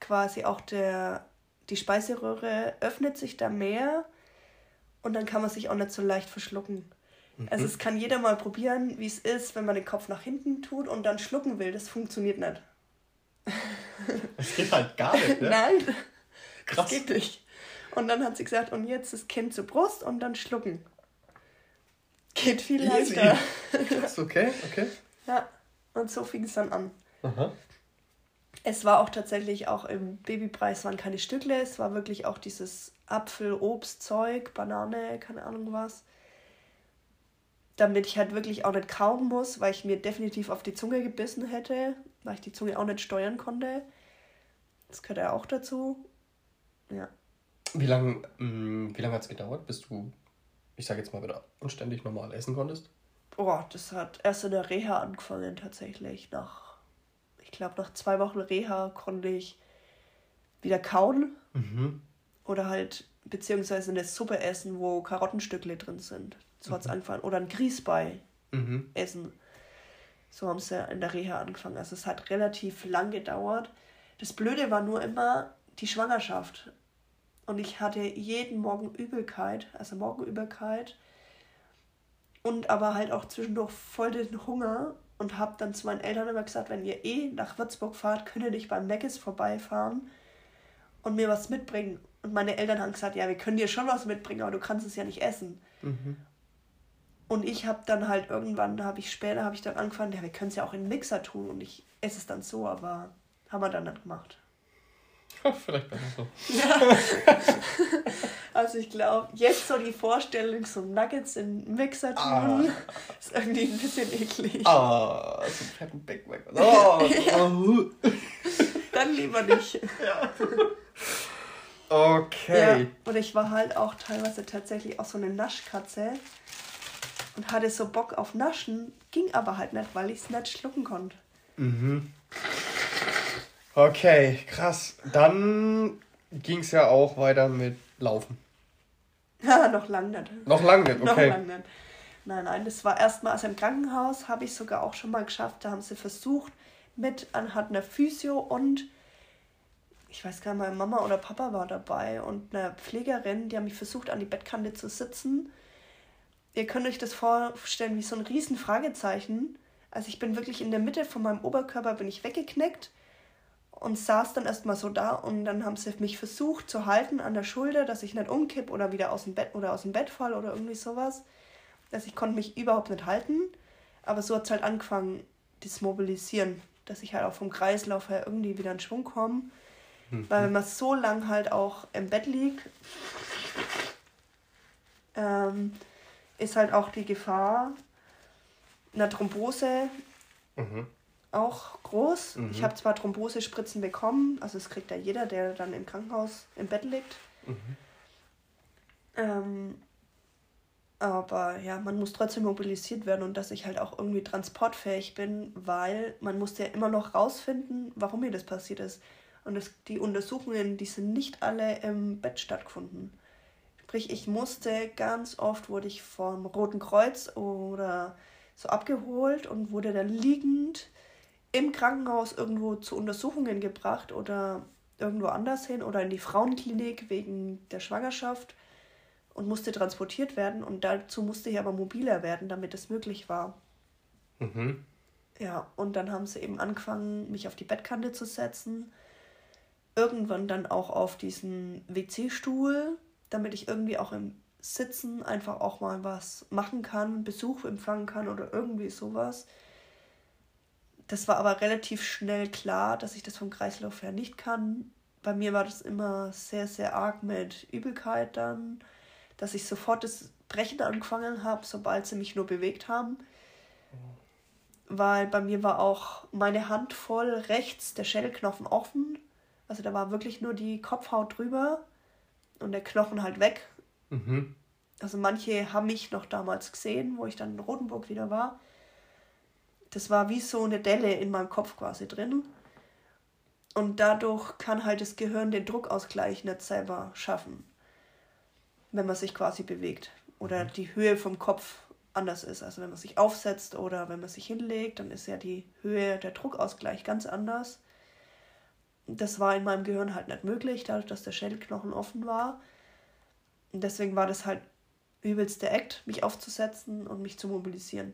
Speaker 2: quasi auch der, die Speiseröhre öffnet sich da mehr und dann kann man sich auch nicht so leicht verschlucken. Mhm. Also es kann jeder mal probieren, wie es ist, wenn man den Kopf nach hinten tut und dann schlucken will. Das funktioniert nicht. [laughs] Das geht halt gar nicht, ne? Nein. Krass. Das geht nicht. Und dann hat sie gesagt, und jetzt das Kind zur Brust und dann schlucken. Geht viel Easy. leichter. Krass, okay, okay. Ja, und so fing es dann an. Aha. Es war auch tatsächlich auch im Babypreis waren keine Stückle, es war wirklich auch dieses Apfel, Obst, Zeug, Banane, keine Ahnung was. Damit ich halt wirklich auch nicht kauen muss, weil ich mir definitiv auf die Zunge gebissen hätte, weil ich die Zunge auch nicht steuern konnte. Das gehört ja auch dazu. Ja.
Speaker 1: Wie lange mm, wie lang hat es gedauert, bis du, ich sage jetzt mal wieder, anständig normal essen konntest?
Speaker 2: Boah, das hat erst in der Reha angefangen tatsächlich. Nach, ich glaube, nach zwei Wochen Reha konnte ich wieder kauen. Mhm. Oder halt, beziehungsweise eine Suppe essen, wo Karottenstückle drin sind. So mhm. hat es angefangen. Oder ein Grießbei mhm. essen. So haben sie in der Reha angefangen. Also es hat relativ lang gedauert. Das Blöde war nur immer die Schwangerschaft. Und ich hatte jeden Morgen Übelkeit, also Morgenübelkeit. Und aber halt auch zwischendurch voll den Hunger. Und habe dann zu meinen Eltern immer gesagt, wenn ihr eh nach Würzburg fahrt, könnt ihr nicht beim Meckes vorbeifahren und mir was mitbringen. Und meine Eltern haben gesagt, ja, wir können dir schon was mitbringen, aber du kannst es ja nicht essen. Mhm. Und ich habe dann halt irgendwann, habe ich später, habe ich dann angefangen, ja, wir können es ja auch in den Mixer tun und ich esse es dann so, aber haben wir dann nicht gemacht. [laughs] Vielleicht besser so. Ja. [laughs] also ich glaube, jetzt so die Vorstellung, so Nuggets in den Mixer tun, ah. [laughs] ist irgendwie ein bisschen eklig. Ah, so einen fetten Big Mac. Oh, ja. oh. Dann lieber nicht. Ja. Okay. Ja, und ich war halt auch teilweise tatsächlich auch so eine Naschkatze und hatte so Bock auf Naschen, ging aber halt nicht, weil ich es nicht schlucken konnte. Mhm.
Speaker 1: Okay, krass. Dann ging es ja auch weiter mit laufen? [laughs]
Speaker 2: Ja, noch lang nicht.
Speaker 1: Noch lang nicht, [laughs] okay.
Speaker 2: noch lang nicht. Nein, nein, das war erstmal, also im Krankenhaus habe ich sogar auch schon mal geschafft. Da haben sie versucht, mit anhand einer Physio und ich weiß gar nicht, meine Mama oder Papa war dabei und eine Pflegerin, die haben mich versucht, an die Bettkante zu sitzen. Ihr könnt euch das vorstellen wie so ein riesen Fragezeichen. Also ich bin wirklich in der Mitte von meinem Oberkörper bin ich weggeknickt und saß dann erstmal so da und dann haben sie mich versucht zu halten an der Schulter, dass ich nicht umkipp oder wieder aus dem Bett oder aus dem Bett fall oder irgendwie sowas. Also ich konnte mich überhaupt nicht halten, aber so hat es halt angefangen, das Mobilisieren, dass ich halt auch vom Kreislauf her irgendwie wieder in Schwung komme Mhm. Weil wenn man so lang halt auch im Bett liegt, ähm, ist halt auch die Gefahr einer Thrombose mhm. auch groß. Mhm. Ich habe zwar Thrombosespritzen bekommen, also das kriegt ja jeder, der dann im Krankenhaus im Bett liegt. Mhm. Ähm, aber ja, man muss trotzdem mobilisiert werden und dass ich halt auch irgendwie transportfähig bin, weil man musste ja immer noch rausfinden, warum mir das passiert ist. Und das, die Untersuchungen, die sind nicht alle im Bett stattgefunden. Sprich, ich musste ganz oft, wurde ich vom Roten Kreuz oder so abgeholt und wurde dann liegend im Krankenhaus irgendwo zu Untersuchungen gebracht oder irgendwo anders hin oder in die Frauenklinik wegen der Schwangerschaft und musste transportiert werden und dazu musste ich aber mobiler werden, damit es möglich war. Mhm. Ja, und dann haben sie eben angefangen, mich auf die Bettkante zu setzen irgendwann dann auch auf diesen WC-Stuhl, damit ich irgendwie auch im Sitzen einfach auch mal was machen kann, Besuch empfangen kann oder irgendwie sowas. Das war aber relativ schnell klar, dass ich das vom Kreislauf her nicht kann. Bei mir war das immer sehr, sehr arg mit Übelkeit dann, dass ich sofort das Brechen angefangen habe, sobald sie mich nur bewegt haben. Weil bei mir war auch meine Hand voll rechts der Schädelknochen offen also da war wirklich nur die Kopfhaut drüber und der Knochen halt weg. Mhm. Also manche haben mich noch damals gesehen, wo ich dann in Rotenburg wieder war. Das war wie so eine Delle in meinem Kopf quasi drin. Und dadurch kann halt das Gehirn den Druckausgleich nicht selber schaffen, wenn man sich quasi bewegt. Oder mhm. die Höhe vom Kopf anders ist. Also wenn man sich aufsetzt oder wenn man sich hinlegt, dann ist ja die Höhe der Druckausgleich ganz anders das war in meinem Gehirn halt nicht möglich, dadurch, dass der Schädelknochen offen war. Und deswegen war das halt übelst der Act, mich aufzusetzen und mich zu mobilisieren.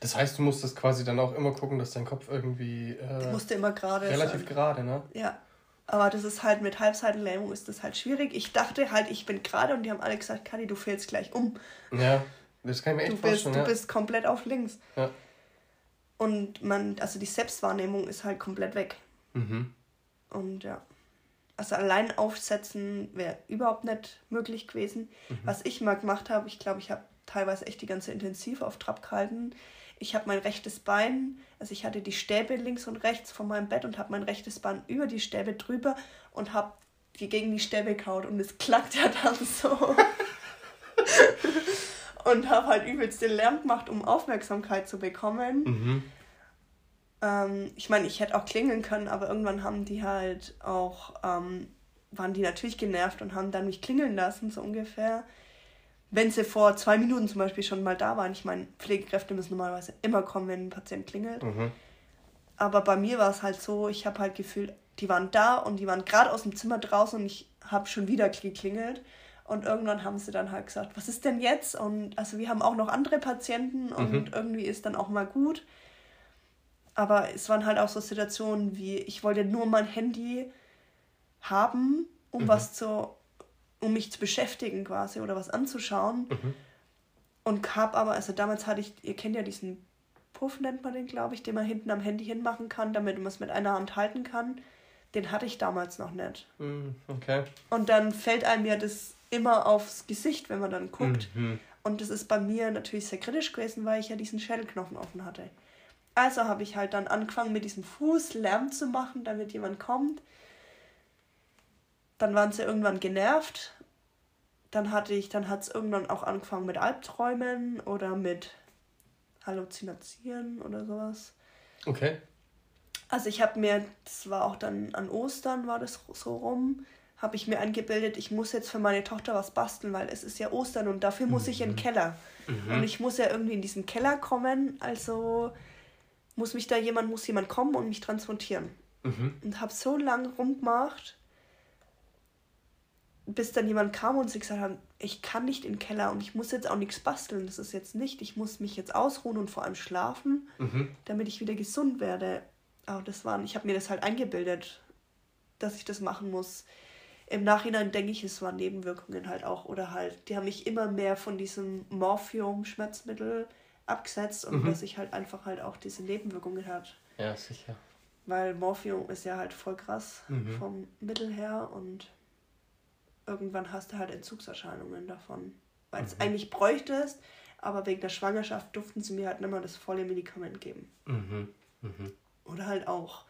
Speaker 1: Das heißt, du musstest quasi dann auch immer gucken, dass dein Kopf irgendwie. Äh, der musste immer gerade Relativ
Speaker 2: gerade, ne? Ja. Aber das ist halt mit Halbseitenlähmung ist das halt schwierig. Ich dachte halt, ich bin gerade und die haben alle gesagt, Kadi, du fällst gleich um. Ja, das kann ich mir echt du bist, vorstellen. Du ja. bist komplett auf links. Ja. Und man, also die Selbstwahrnehmung ist halt komplett weg. Mhm. Und ja. Also allein aufsetzen wäre überhaupt nicht möglich gewesen. Mhm. Was ich mal gemacht habe, ich glaube, ich habe teilweise echt die ganze Intensiv auf Trab gehalten. Ich habe mein rechtes Bein, also ich hatte die Stäbe links und rechts von meinem Bett und habe mein rechtes Bein über die Stäbe drüber und habe die gegen die Stäbe kaut und es klackt ja dann so. [laughs] und habe halt übelst den Lärm gemacht, um Aufmerksamkeit zu bekommen. Mhm. Ähm, ich meine, ich hätte auch klingeln können, aber irgendwann haben die halt auch, ähm, waren die natürlich genervt und haben dann mich klingeln lassen, so ungefähr. Wenn sie vor zwei Minuten zum Beispiel schon mal da waren. Ich meine, Pflegekräfte müssen normalerweise immer kommen, wenn ein Patient klingelt. Mhm. Aber bei mir war es halt so, ich habe halt gefühlt, die waren da und die waren gerade aus dem Zimmer draußen und ich habe schon wieder geklingelt. Und irgendwann haben sie dann halt gesagt, was ist denn jetzt? Und also wir haben auch noch andere Patienten und mhm. irgendwie ist dann auch mal gut. Aber es waren halt auch so Situationen wie, ich wollte nur mein Handy haben, um mhm. was zu, um mich zu beschäftigen quasi oder was anzuschauen. Mhm. Und hab aber, also damals hatte ich, ihr kennt ja diesen Puff, nennt man den, glaube ich, den man hinten am Handy hinmachen kann, damit man es mit einer Hand halten kann. Den hatte ich damals noch nicht. Mhm, okay. Und dann fällt einem ja das immer aufs Gesicht, wenn man dann guckt. Mhm. Und das ist bei mir natürlich sehr kritisch gewesen, weil ich ja diesen Schädelknochen offen hatte. Also habe ich halt dann angefangen mit diesem Fuß Lärm zu machen, damit jemand kommt. Dann waren sie irgendwann genervt. Dann hatte ich, dann hat es irgendwann auch angefangen mit Albträumen oder mit Halluzinationen oder sowas. Okay. Also ich habe mir, das war auch dann an Ostern war das so rum, habe ich mir eingebildet, ich muss jetzt für meine Tochter was basteln, weil es ist ja Ostern und dafür muss ich in den Keller.
Speaker 1: Mhm.
Speaker 2: Und ich muss ja irgendwie in diesen Keller kommen, also muss mich da jemand, muss jemand kommen und mich transportieren.
Speaker 1: Mhm.
Speaker 2: Und habe so lange rumgemacht, bis dann jemand kam und sie gesagt haben, ich kann nicht in den Keller und ich muss jetzt auch nichts basteln. Das ist jetzt nicht, ich muss mich jetzt ausruhen und vor allem schlafen,
Speaker 1: Mhm.
Speaker 2: damit ich wieder gesund werde. Aber das waren, ich habe mir das halt eingebildet, dass ich das machen muss. Im Nachhinein denke ich, es waren Nebenwirkungen halt auch. Oder halt, die haben mich immer mehr von diesem Morphium-Schmerzmittel abgesetzt und
Speaker 1: Mhm.
Speaker 2: dass ich halt einfach halt auch diese Nebenwirkungen hat.
Speaker 1: Ja, sicher.
Speaker 2: Weil Morphium ist ja halt voll krass
Speaker 1: Mhm.
Speaker 2: vom Mittel her und irgendwann hast du halt Entzugserscheinungen davon. Weil es
Speaker 1: Mhm.
Speaker 2: eigentlich bräuchtest, aber wegen der Schwangerschaft durften sie mir halt nicht mal das volle Medikament geben.
Speaker 1: Mhm. Mhm.
Speaker 2: Oder halt auch,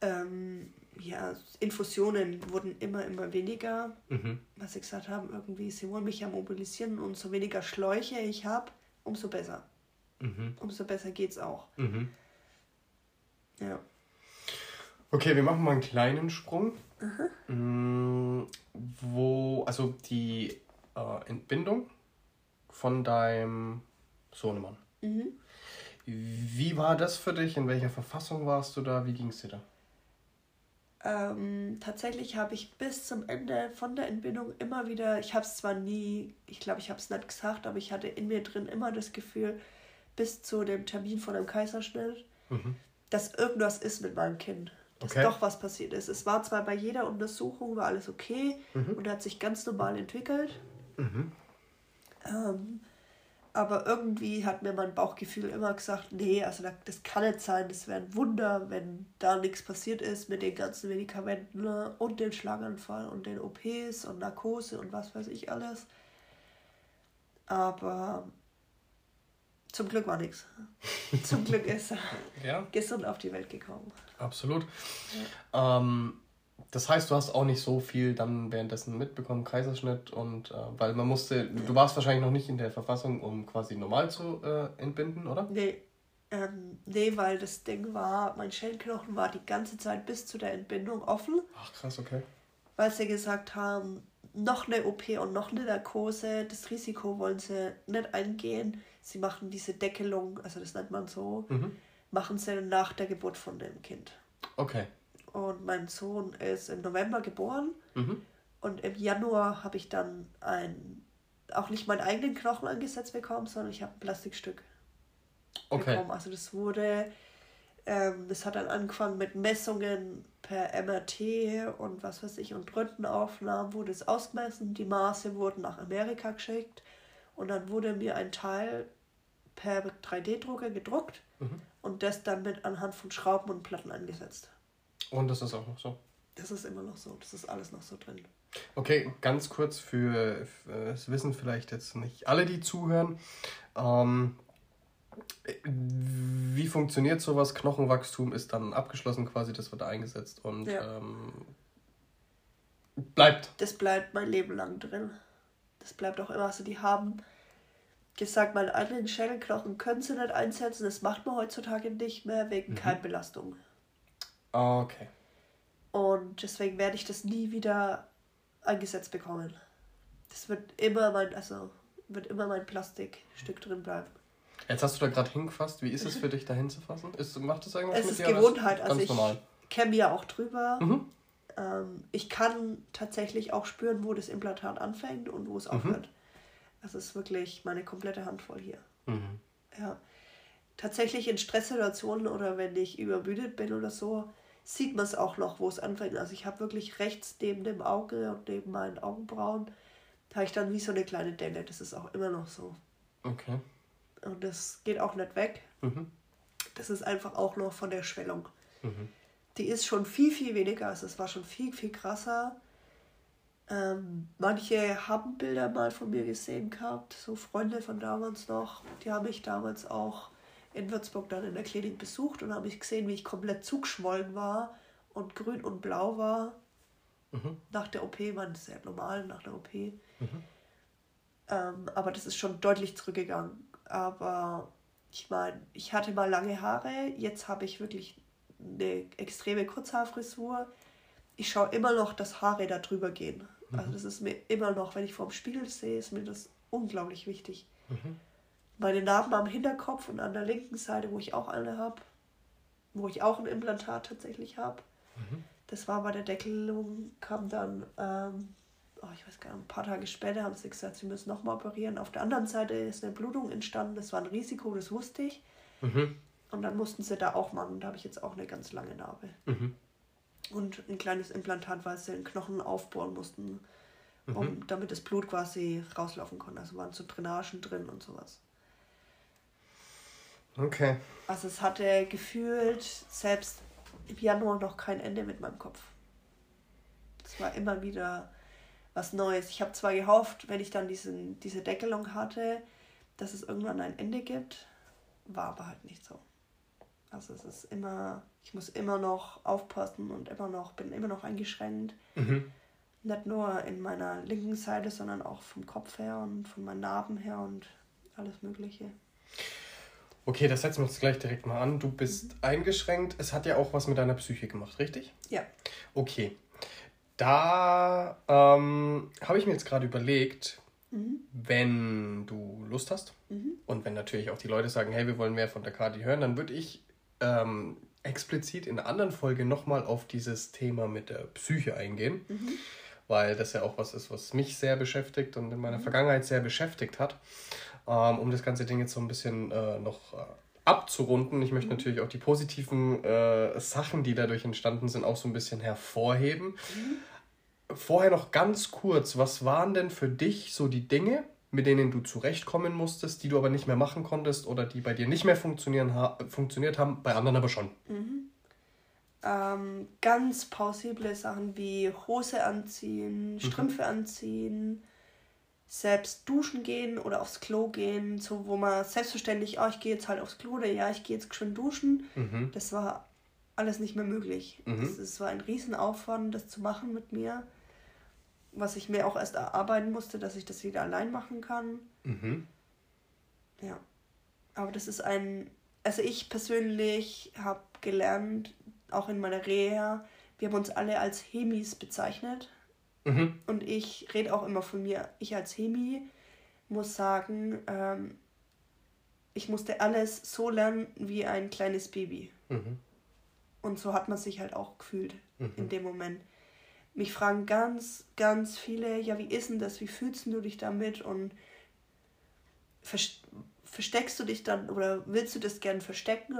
Speaker 2: ähm, ja, Infusionen wurden immer, immer weniger.
Speaker 1: Mhm.
Speaker 2: Was sie gesagt haben, irgendwie, sie wollen mich ja mobilisieren und so weniger Schläuche ich habe, umso besser.
Speaker 1: Mhm.
Speaker 2: Umso besser geht's auch.
Speaker 1: Mhm.
Speaker 2: Ja.
Speaker 1: Okay, wir machen mal einen kleinen Sprung. Mm, Wo, also die äh, Entbindung von deinem Sohnemann.
Speaker 2: Mhm.
Speaker 1: Wie war das für dich? In welcher Verfassung warst du da? Wie ging es dir da?
Speaker 2: Ähm, tatsächlich habe ich bis zum Ende von der Entbindung immer wieder, ich habe es zwar nie, ich glaube, ich habe es nicht gesagt, aber ich hatte in mir drin immer das Gefühl, bis zu dem Termin von dem Kaiserschnitt,
Speaker 1: Mhm.
Speaker 2: dass irgendwas ist mit meinem Kind. Dass
Speaker 1: Okay.
Speaker 2: doch was passiert ist. Es war zwar bei jeder Untersuchung, war alles okay
Speaker 1: Mhm.
Speaker 2: und hat sich ganz normal entwickelt.
Speaker 1: Mhm.
Speaker 2: Ähm, aber irgendwie hat mir mein Bauchgefühl immer gesagt, nee, also da- das kann nicht sein, das wäre ein Wunder, wenn da nichts passiert ist mit den ganzen Medikamenten ne, und dem Schlaganfall und den OPs und Narkose und was weiß ich alles. Aber zum Glück war nichts. [laughs] Zum Glück ist er
Speaker 1: Ja,
Speaker 2: gesund auf die Welt gekommen.
Speaker 1: absolut. Ähm, das heißt, du hast auch nicht so viel dann währenddessen mitbekommen, Kaiserschnitt und äh, weil man musste, du warst wahrscheinlich noch nicht in der Verfassung, um quasi normal zu äh, entbinden, oder?
Speaker 2: Nee, ähm, nee, weil das Ding war, mein Schädelknochen war die ganze Zeit bis zu der Entbindung offen.
Speaker 1: Ach krass, okay.
Speaker 2: weil sie gesagt haben, noch eine OP und noch eine Narkose, das Risiko wollen sie nicht eingehen. Sie machen diese Deckelung, also das nennt man so,
Speaker 1: Mhm.
Speaker 2: machen sie nach der Geburt von dem Kind.
Speaker 1: Okay.
Speaker 2: Und mein Sohn ist im November geboren
Speaker 1: Mhm.
Speaker 2: und im Januar habe ich dann ein, auch nicht meinen eigenen Knochen angesetzt bekommen, sondern ich habe ein Plastikstück
Speaker 1: Okay.
Speaker 2: bekommen. Also das wurde, ähm, das hat dann angefangen mit Messungen per MRT und was weiß ich und Röntgenaufnahmen wurde es ausgemessen, die Maße wurden nach Amerika geschickt und dann wurde mir ein Teil per 3D-Drucker gedruckt
Speaker 1: Mhm.
Speaker 2: und das dann mit anhand von Schrauben und Platten angesetzt.
Speaker 1: Und das ist auch noch so.
Speaker 2: Das ist immer noch so, das ist alles noch so drin.
Speaker 1: Okay, ganz kurz für, für das wissen vielleicht jetzt nicht alle, die zuhören. Ähm, wie funktioniert sowas? Knochenwachstum ist dann abgeschlossen quasi, das wird eingesetzt und
Speaker 2: Ja.
Speaker 1: ähm, bleibt.
Speaker 2: Das bleibt mein Leben lang drin. Das bleibt auch immer. Also die haben gesagt, meinen eigenen Schädelknochen können sie nicht einsetzen. Das macht man heutzutage nicht mehr wegen
Speaker 1: Mhm.
Speaker 2: Keimbelastung.
Speaker 1: Okay.
Speaker 2: Und deswegen werde ich das nie wieder eingesetzt bekommen. Das wird immer mein, also wird immer mein Plastikstück drin bleiben.
Speaker 1: Jetzt hast du da gerade hingefasst. Wie ist es für dich, da hinzufassen? Ist, macht das irgendwas
Speaker 2: Es
Speaker 1: mit
Speaker 2: ist
Speaker 1: dir?
Speaker 2: Gewohnheit.
Speaker 1: Ganz
Speaker 2: Also ich
Speaker 1: normal.
Speaker 2: kämme ja auch drüber.
Speaker 1: Mhm.
Speaker 2: Ähm, ich kann tatsächlich auch spüren, wo das Implantat anfängt und wo es
Speaker 1: Mhm.
Speaker 2: Das ist wirklich meine komplette Handvoll hier.
Speaker 1: Mhm.
Speaker 2: Ja. Tatsächlich in Stresssituationen oder wenn ich übermüdet bin oder so, sieht man es auch noch, wo es anfängt. Also ich habe wirklich rechts neben dem Auge und neben meinen Augenbrauen, da habe ich dann wie so eine kleine Delle. Das ist auch immer noch so.
Speaker 1: Okay.
Speaker 2: Und das geht auch nicht weg.
Speaker 1: Mhm.
Speaker 2: Das ist einfach auch noch von der Schwellung.
Speaker 1: Mhm.
Speaker 2: Die ist schon viel, viel weniger. Also es war schon viel, viel krasser. Ähm, manche haben Bilder mal von mir gesehen gehabt, so Freunde von damals noch. Die haben mich damals auch in Würzburg dann in der Klinik besucht und haben mich gesehen, wie ich komplett zugeschwollen war und grün und blau war.
Speaker 1: Mhm.
Speaker 2: Nach der OP, man das ist ja normal nach der OP.
Speaker 1: Mhm.
Speaker 2: Ähm, aber das ist schon deutlich zurückgegangen. Aber ich meine, ich hatte mal lange Haare, jetzt habe ich wirklich eine extreme Kurzhaarfrisur. ich schaue immer noch, dass Haare da drüber gehen. Mhm. Also das ist mir immer noch, wenn ich vor dem Spiegel sehe, ist mir das unglaublich wichtig. Mhm. Meine Narben am Hinterkopf und an der linken Seite, wo ich auch eine habe, wo ich auch ein Implantat tatsächlich habe. Mhm. Das war bei der Deckelung, kam dann, ähm, oh, ich weiß gar nicht, ein paar Tage später haben sie gesagt, sie müssen nochmal operieren. Auf der anderen Seite ist eine Blutung entstanden, das war ein Risiko, das wusste ich. Mhm. Und dann mussten sie da auch machen. Da habe ich jetzt auch eine ganz lange Narbe. Mhm. Und ein kleines Implantat, weil sie den Knochen aufbohren mussten, um, mhm. damit das Blut quasi rauslaufen konnte. Also waren so Drainagen drin und sowas. Okay. Also es hatte gefühlt selbst im Januar noch kein Ende mit meinem Kopf. Es war immer wieder was Neues. Ich habe zwar gehofft, wenn ich dann diesen, diese Deckelung hatte, dass es irgendwann ein Ende gibt, war aber halt nicht so. Also es ist immer, ich muss immer noch aufpassen und immer noch, bin immer noch eingeschränkt. Mhm. Nicht nur in meiner linken Seite, sondern auch vom Kopf her und von meinen Narben her und alles Mögliche.
Speaker 1: Okay, das setzen wir uns gleich direkt mal an. Du bist mhm. eingeschränkt. Es hat ja auch was mit deiner Psyche gemacht, richtig? Ja. Okay. Da ähm, habe ich mir jetzt gerade überlegt, mhm. wenn du Lust hast mhm. und wenn natürlich auch die Leute sagen, hey, wir wollen mehr von der Kati hören, dann würde ich ähm, explizit in einer anderen Folge nochmal auf dieses Thema mit der Psyche eingehen, mhm. weil das ja auch was ist, was mich sehr beschäftigt und in meiner mhm. Vergangenheit sehr beschäftigt hat, ähm, um das ganze Ding jetzt so ein bisschen äh, noch äh, abzurunden. Ich möchte mhm. natürlich auch die positiven äh, Sachen, die dadurch entstanden sind, auch so ein bisschen hervorheben. Mhm. Vorher noch ganz kurz, was waren denn für dich so die Dinge, mit denen du zurechtkommen musstest, die du aber nicht mehr machen konntest oder die bei dir nicht mehr funktionieren ha funktioniert haben, bei anderen aber schon?
Speaker 2: Mhm. Ähm, ganz plausible Sachen wie Hose anziehen, mhm. Strümpfe mhm. anziehen, selbst duschen gehen oder aufs Klo gehen, so wo man selbstverständlich, oh, ich gehe jetzt halt aufs Klo oder ja, ich gehe jetzt schön duschen. Mhm. Das war alles nicht mehr möglich. Mhm. Das, das war ein Riesenaufwand, das zu machen mit mir was ich mir auch erst erarbeiten musste, dass ich das wieder allein machen kann. Mhm. Ja. Aber das ist ein. Also ich persönlich habe gelernt, auch in meiner Reha, wir haben uns alle als Hemis bezeichnet. Mhm. Und ich rede auch immer von mir. Ich als Hemi muss sagen, ähm, ich musste alles so lernen wie ein kleines Baby. Mhm. Und so hat man sich halt auch gefühlt mhm. in dem Moment mich fragen ganz, ganz viele, ja, wie ist denn das? Wie fühlst du dich damit? Und versteckst du dich dann oder willst du das gern verstecken?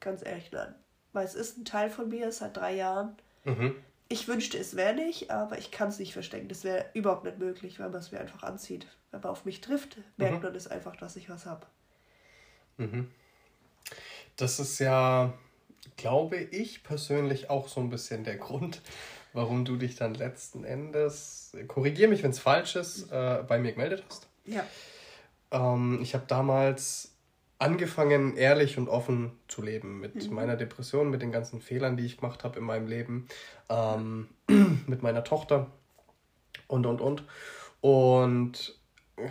Speaker 2: Ganz ehrlich, nein. Weil es ist ein Teil von mir seit drei Jahren. Mhm. Ich wünschte, es wäre nicht, aber ich kann es nicht verstecken. Das wäre überhaupt nicht möglich, weil man es mir einfach anzieht. Wenn man auf mich trifft, merkt mhm. man es einfach, dass ich was habe.
Speaker 1: Mhm. Das ist ja, glaube ich persönlich, auch so ein bisschen der Grund, warum du dich dann letzten Endes, korrigier mich, wenn es falsch ist, äh, bei mir gemeldet hast. Ja. Ähm, ich habe damals angefangen, ehrlich und offen zu leben mit mhm. meiner Depression, mit den ganzen Fehlern, die ich gemacht habe in meinem Leben, ähm, [clears throat] mit meiner Tochter und, und, und. Und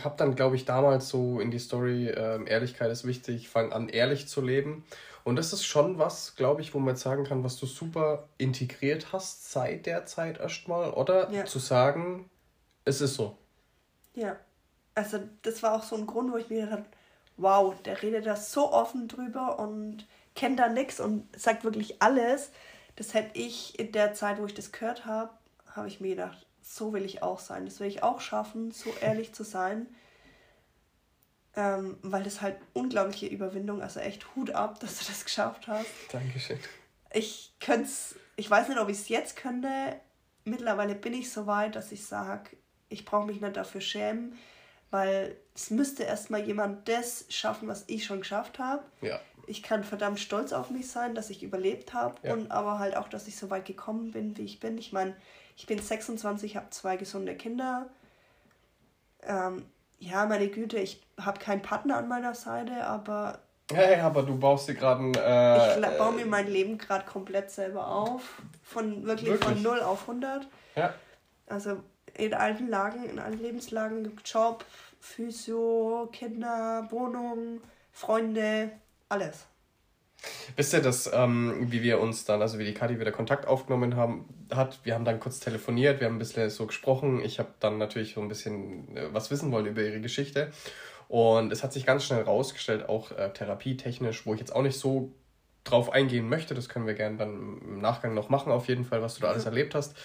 Speaker 1: habe dann, glaube ich, damals so in die Story, äh, Ehrlichkeit ist wichtig, fang an, ehrlich zu leben. Und das ist schon was, glaube ich, wo man jetzt sagen kann, was du super integriert hast seit der Zeit erstmal, oder? Ja. Zu sagen, es ist so.
Speaker 2: Ja. Also das war auch so ein Grund, wo ich mir gedacht habe, wow, der redet da so offen drüber und kennt da nichts und sagt wirklich alles. Das hätte ich in der Zeit, wo ich das gehört habe, habe ich mir gedacht, so will ich auch sein. Das will ich auch schaffen, so ehrlich zu sein ähm, weil das halt unglaubliche Überwindung, also echt Hut ab, [laughs] dass du das geschafft hast.
Speaker 1: Dankeschön.
Speaker 2: Ich könnte ich weiß nicht, ob ich es jetzt könnte. Mittlerweile bin ich so weit, dass ich sage, ich brauche mich nicht dafür schämen, weil es müsste erstmal jemand das schaffen, was ich schon geschafft habe. Ja. Ich kann verdammt stolz auf mich sein, dass ich überlebt habe ja. und aber halt auch, dass ich so weit gekommen bin, wie ich bin. Ich meine, ich bin 26, habe zwei gesunde Kinder. Ähm, ja, meine Güte, ich habe keinen Partner an meiner Seite, aber.
Speaker 1: Hey, aber du baust dir gerade ein. Äh,
Speaker 2: ich baue mir mein Leben gerade komplett selber auf. Von wirklich, wirklich, von 0 auf 100. Ja. Also in allen Lagen, in allen Lebenslagen, Job, Physio, Kinder, Wohnung, Freunde, alles.
Speaker 1: Wisst ihr, dass, ähm, wie wir uns dann, also wie die Kathi wieder Kontakt aufgenommen haben, hat, wir haben dann kurz telefoniert, wir haben ein bisschen so gesprochen. Ich habe dann natürlich so ein bisschen äh, was wissen wollen über ihre Geschichte. Und es hat sich ganz schnell rausgestellt, auch äh, therapietechnisch, wo ich jetzt auch nicht so drauf eingehen möchte. Das können wir gerne dann im Nachgang noch machen, auf jeden Fall, was du da alles erlebt hast.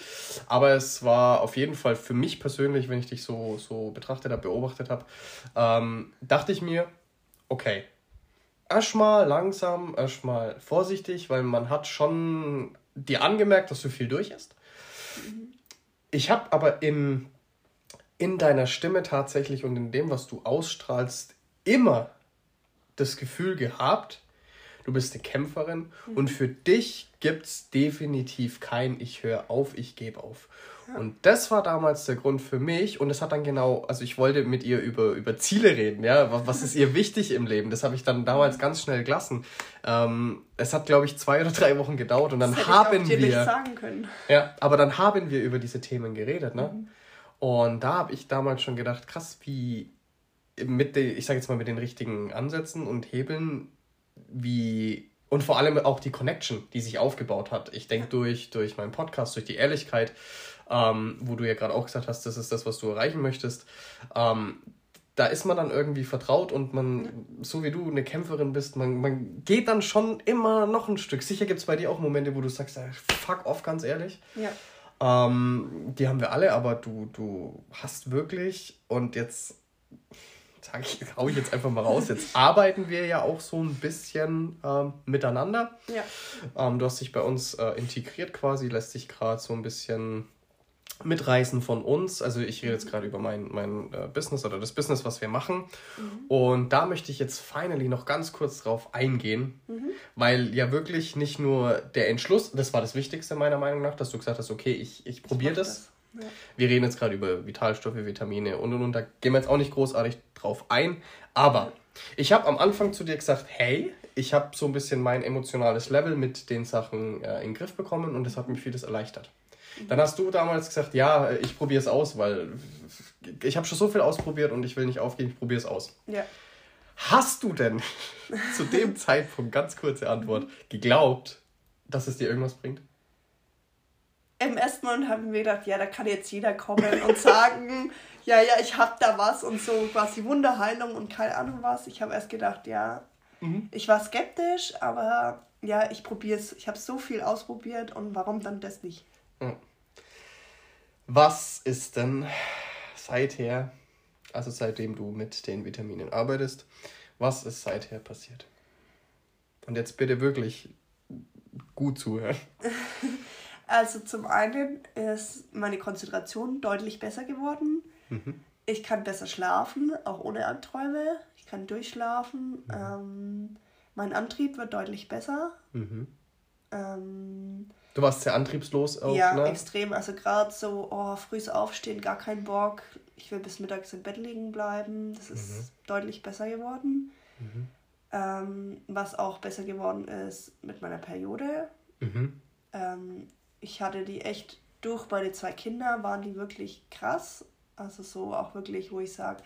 Speaker 1: Aber es war auf jeden Fall für mich persönlich, wenn ich dich so, so betrachtet habe, beobachtet habe, ähm, dachte ich mir, okay, erstmal langsam, erstmal vorsichtig, weil man hat schon dir angemerkt, dass du viel durch ist. Ich habe aber in, in deiner Stimme tatsächlich und in dem, was du ausstrahlst, immer das Gefühl gehabt, du bist eine Kämpferin mhm. und für dich gibt es definitiv kein Ich höre auf, ich gebe auf. Und das war damals der Grund für mich. Und es hat dann genau, also ich wollte mit ihr über, über Ziele reden, ja. Was ist ihr wichtig im Leben? Das habe ich dann damals ganz schnell gelassen. Ähm, es hat, glaube ich, zwei oder drei Wochen gedauert und dann das haben ich auch dir wir. Nicht sagen können. Ja, aber dann haben wir über diese Themen geredet, ne? Mhm. Und da habe ich damals schon gedacht, krass, wie mit den, ich sage jetzt mal mit den richtigen Ansätzen und Hebeln, wie und vor allem auch die Connection, die sich aufgebaut hat. Ich denke durch, durch meinen Podcast, durch die Ehrlichkeit, ähm, wo du ja gerade auch gesagt hast, das ist das, was du erreichen möchtest. Ähm, da ist man dann irgendwie vertraut und man, so wie du eine Kämpferin bist, man, man geht dann schon immer noch ein Stück. Sicher gibt es bei dir auch Momente, wo du sagst, fuck off, ganz ehrlich. Ja. Ähm, die haben wir alle, aber du, du hast wirklich und jetzt sage ich, hau ich jetzt einfach mal raus. Jetzt [laughs] arbeiten wir ja auch so ein bisschen ähm, miteinander. Ja. Ähm, du hast dich bei uns äh, integriert quasi, lässt sich gerade so ein bisschen mitreißen von uns. Also ich rede jetzt gerade über mein, mein äh, Business oder das Business, was wir machen. Mhm. Und da möchte ich jetzt finally noch ganz kurz drauf eingehen, mhm. weil ja wirklich nicht nur der Entschluss, das war das Wichtigste meiner Meinung nach, dass du gesagt hast, okay, ich, ich probiere das. das. Ja. Wir reden jetzt gerade über Vitalstoffe, Vitamine und und und. Da gehen wir jetzt auch nicht großartig drauf ein. Aber ich habe am Anfang zu dir gesagt, hey, ich habe so ein bisschen mein emotionales Level mit den Sachen äh, in den Griff bekommen und das hat mich vieles erleichtert. Dann hast du damals gesagt, ja, ich probiere es aus, weil ich habe schon so viel ausprobiert und ich will nicht aufgeben, ich probiere es aus. Ja. Hast du denn [laughs] zu dem Zeitpunkt, ganz kurze Antwort, geglaubt, dass es dir irgendwas bringt?
Speaker 2: Im ersten Moment haben wir gedacht, ja, da kann jetzt jeder kommen und sagen, ja, ja, ich hab da was und so quasi Wunderheilung und keine Ahnung was. Ich habe erst gedacht, ja, mhm. ich war skeptisch, aber ja, ich probiere es. Ich habe so viel ausprobiert und warum dann das nicht? Mhm.
Speaker 1: Was ist denn seither, also seitdem du mit den Vitaminen arbeitest, was ist seither passiert? Und jetzt bitte wirklich gut zuhören. [laughs]
Speaker 2: Also zum einen ist meine Konzentration deutlich besser geworden. Mhm. Ich kann besser schlafen, auch ohne Anträume. Ich kann durchschlafen. Mhm. Ähm, mein Antrieb wird deutlich besser. Mhm.
Speaker 1: Ähm, Du warst sehr antriebslos
Speaker 2: auch, Ja, ne? extrem. Also gerade so, oh, frühes Aufstehen, gar keinen Bock. Ich will bis mittags im Bett liegen bleiben. Das ist mhm. deutlich besser geworden. Mhm. Ähm, was auch besser geworden ist mit meiner Periode. Mhm. Ähm, ich hatte die echt durch meine zwei Kinder, waren die wirklich krass. Also so auch wirklich, wo ich sage,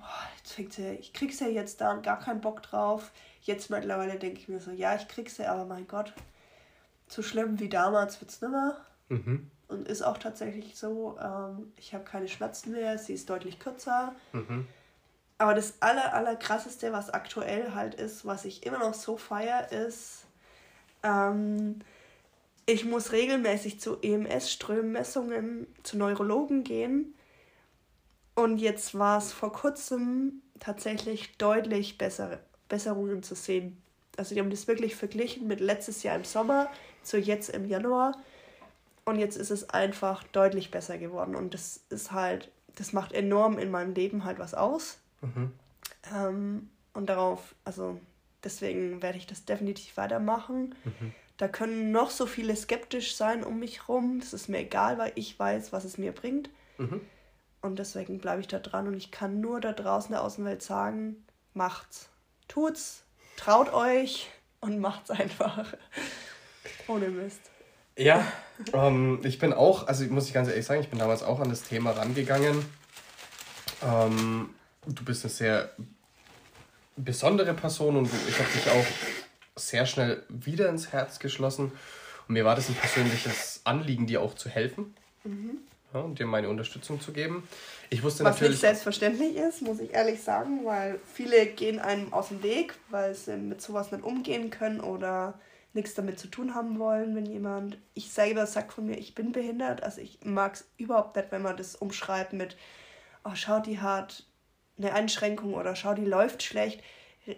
Speaker 2: oh, ich krieg sie jetzt da gar keinen Bock drauf. Jetzt mittlerweile denke ich mir so, ja, ich krieg sie, aber mein Gott, so schlimm wie damals wird es nimmer. Mhm. Und ist auch tatsächlich so. Ähm, ich habe keine Schmerzen mehr, sie ist deutlich kürzer. Mhm. Aber das aller, aller krasseste, was aktuell halt ist, was ich immer noch so feier, ist, ähm, ich muss regelmäßig zu EMS-Strömmessungen zu Neurologen gehen. Und jetzt war es vor kurzem tatsächlich deutlich bessere Besserungen zu sehen. Also die haben das wirklich verglichen mit letztes Jahr im Sommer zu jetzt im Januar. Und jetzt ist es einfach deutlich besser geworden. Und das ist halt, das macht enorm in meinem Leben halt was aus. Mhm. Ähm, und darauf, also deswegen werde ich das definitiv weitermachen. Mhm. Da können noch so viele skeptisch sein um mich rum. Das ist mir egal, weil ich weiß, was es mir bringt. Mhm. Und deswegen bleibe ich da dran und ich kann nur da draußen der Außenwelt sagen, macht's. Tut's, traut euch und macht's einfach. Ohne Mist.
Speaker 1: Ja, ähm, ich bin auch, also muss ich ganz ehrlich sagen, ich bin damals auch an das Thema rangegangen. Ähm, du bist eine sehr besondere Person und ich habe dich auch sehr schnell wieder ins Herz geschlossen. Und mir war das ein persönliches Anliegen, dir auch zu helfen. Mhm. Ja, und dir meine Unterstützung zu geben. Ich wusste
Speaker 2: Was natürlich. nicht selbstverständlich ist, muss ich ehrlich sagen, weil viele gehen einem aus dem Weg, weil sie mit sowas nicht umgehen können oder nichts damit zu tun haben wollen, wenn jemand, ich selber sage von mir, ich bin behindert, also ich mag es überhaupt nicht, wenn man das umschreibt mit, oh, schau, die hat eine Einschränkung oder schau, die läuft schlecht.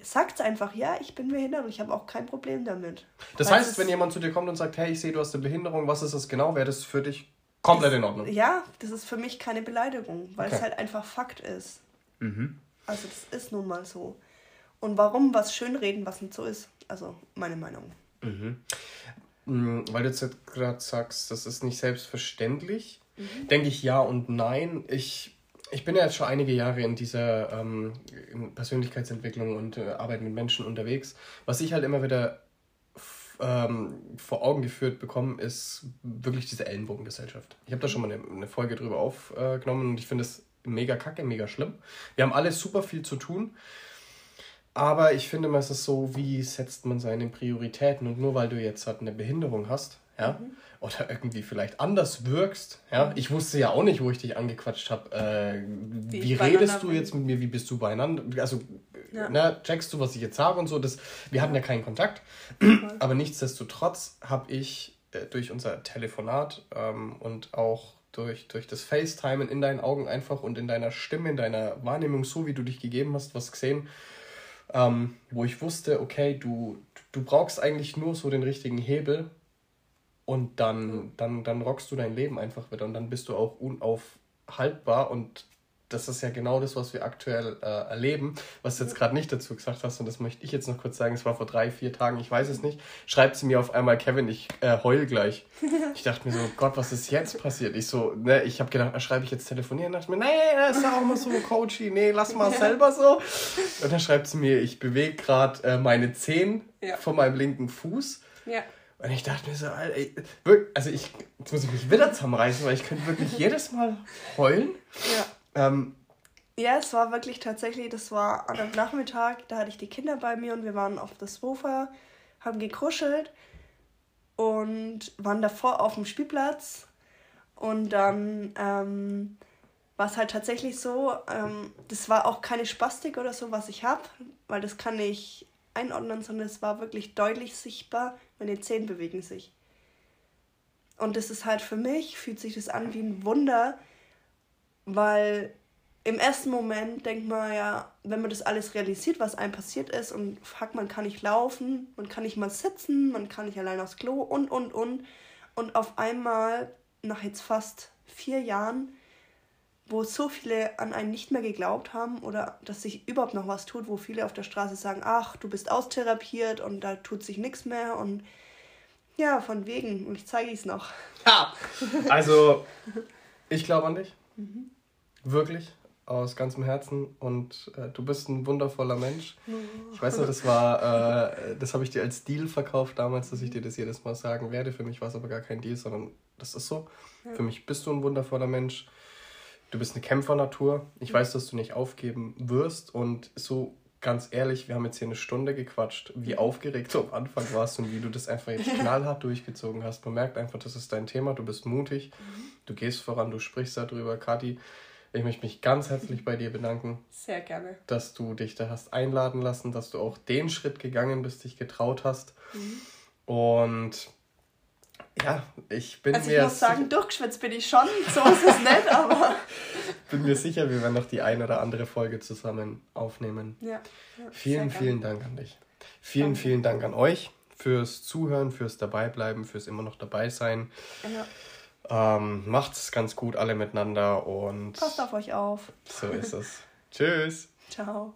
Speaker 2: Sagt einfach, ja, ich bin behindert und ich habe auch kein Problem damit.
Speaker 1: Das Weil heißt, wenn jemand zu dir kommt und sagt, hey, ich sehe, du hast eine Behinderung, was ist das genau, wäre das für dich komplett
Speaker 2: das,
Speaker 1: in Ordnung?
Speaker 2: Ja, das ist für mich keine Beleidigung, weil okay. es halt einfach Fakt ist. Mhm. Also das ist nun mal so. Und warum was schönreden, was nicht so ist? Also meine Meinung.
Speaker 1: Mhm. Mm, weil du jetzt gerade sagst, das ist nicht selbstverständlich, mhm. denke ich ja und nein. Ich, ich bin ja jetzt schon einige Jahre in dieser ähm, Persönlichkeitsentwicklung und äh, Arbeit mit Menschen unterwegs. Was ich halt immer wieder ähm, vor Augen geführt bekomme, ist wirklich diese Ellenbogengesellschaft. Ich habe da schon mal eine, eine Folge drüber aufgenommen und ich finde es mega kacke, mega schlimm. Wir haben alle super viel zu tun. Aber ich finde mal, es ist so, wie setzt man seine Prioritäten? Und nur weil du jetzt halt eine Behinderung hast, ja, mhm. oder irgendwie vielleicht anders wirkst, ja, ich wusste ja auch nicht, wo ich dich angequatscht habe, äh, wie, redest du jetzt mit mir, wie bist du beieinander, also, ja. ne, checkst du, was ich jetzt habe und so, das, wir hatten ja. keinen Kontakt, aber nichtsdestotrotz habe ich äh, durch unser Telefonat ähm, und auch durch, durch das FaceTime in deinen Augen einfach und in deiner Stimme, in deiner Wahrnehmung, so wie du dich gegeben hast, was gesehen, ähm, wo ich wusste, okay, du, du brauchst eigentlich nur so den richtigen Hebel und dann, dann, dann rockst du dein Leben einfach wieder und dann bist du auch unaufhaltbar und das ist ja genau das, was wir aktuell äh, erleben, was du jetzt gerade nicht dazu gesagt hast und das möchte ich jetzt noch kurz sagen, es war vor drei, vier Tagen, ich weiß es nicht, schreibt sie mir auf einmal, Kevin, ich äh, heul gleich. [laughs] Ich dachte mir so, Gott, was ist jetzt passiert? Ich so, ne, ich habe gedacht, schreibe ich jetzt telefonieren, dachte mir, nee, das ist auch mal so Coachy, nee, lass mal selber so. Und dann schreibt sie mir, ich bewege gerade äh, meine Zehen ja. von meinem linken Fuß. Ja. Und ich dachte mir so, Alter, ey, also ich, jetzt muss ich mich wieder zusammenreißen, weil ich könnte wirklich jedes Mal heulen. Ja.
Speaker 2: Ähm, ja, es war wirklich tatsächlich, das war am Nachmittag, da hatte ich die Kinder bei mir und wir waren auf das Sofa, haben gekuschelt und waren davor auf dem Spielplatz. Und dann ähm, war es halt tatsächlich so, ähm, das war auch keine Spastik oder so, was ich habe, weil das kann ich einordnen, sondern es war wirklich deutlich sichtbar, meine Zehen bewegen sich. Und das ist halt für mich, fühlt sich das an wie ein Wunder, weil im ersten Moment denkt man ja, wenn man das alles realisiert, was einem passiert ist und fuck, man kann nicht laufen, man kann nicht mal sitzen, man kann nicht allein aufs Klo und, und, und. Und auf einmal, nach jetzt fast vier Jahren, wo so viele an einen nicht mehr geglaubt haben oder dass sich überhaupt noch was tut, wo viele auf der Straße sagen, ach, du bist austherapiert und da tut sich nichts mehr und ja, von wegen. Und ich zeige es noch.
Speaker 1: Ja, also ich glaube an dich. Mhm. Wirklich, aus ganzem Herzen und äh, du bist ein wundervoller Mensch. Ich weiß noch, das war, äh, das habe ich dir als Deal verkauft damals, dass ich dir das jedes Mal sagen werde. Für mich war es aber gar kein Deal, sondern das ist so. Ja. Für mich bist du ein wundervoller Mensch. Du bist eine Kämpfernatur. Ich weiß, dass du nicht aufgeben wirst und so ganz ehrlich, wir haben jetzt hier eine Stunde gequatscht, wie mhm. aufgeregt du am Anfang warst und wie du das einfach jetzt [laughs] knallhart durchgezogen hast. Man merkt einfach, das ist dein Thema, du bist mutig, mhm. du gehst voran, du sprichst darüber. Kathi, ich möchte mich ganz herzlich bei dir bedanken.
Speaker 2: Sehr gerne.
Speaker 1: Dass du dich da hast einladen lassen, dass du auch den Schritt gegangen bist, dich getraut hast. Mhm. Und ja, ich bin
Speaker 2: also ich mir. Ich muss sagen, durchgeschwitzt bin ich schon. So ist es nicht, aber. [laughs]
Speaker 1: bin mir sicher, wir werden noch die ein oder andere Folge zusammen aufnehmen. Ja. ja vielen, vielen Dank an dich. Vielen, Danke. vielen Dank an euch fürs Zuhören, fürs Dabeibleiben, fürs immer noch dabei sein. Ja. Ähm, macht's ganz gut alle miteinander und.
Speaker 2: Passt auf euch auf.
Speaker 1: So ist es. [laughs] Tschüss.
Speaker 2: Ciao.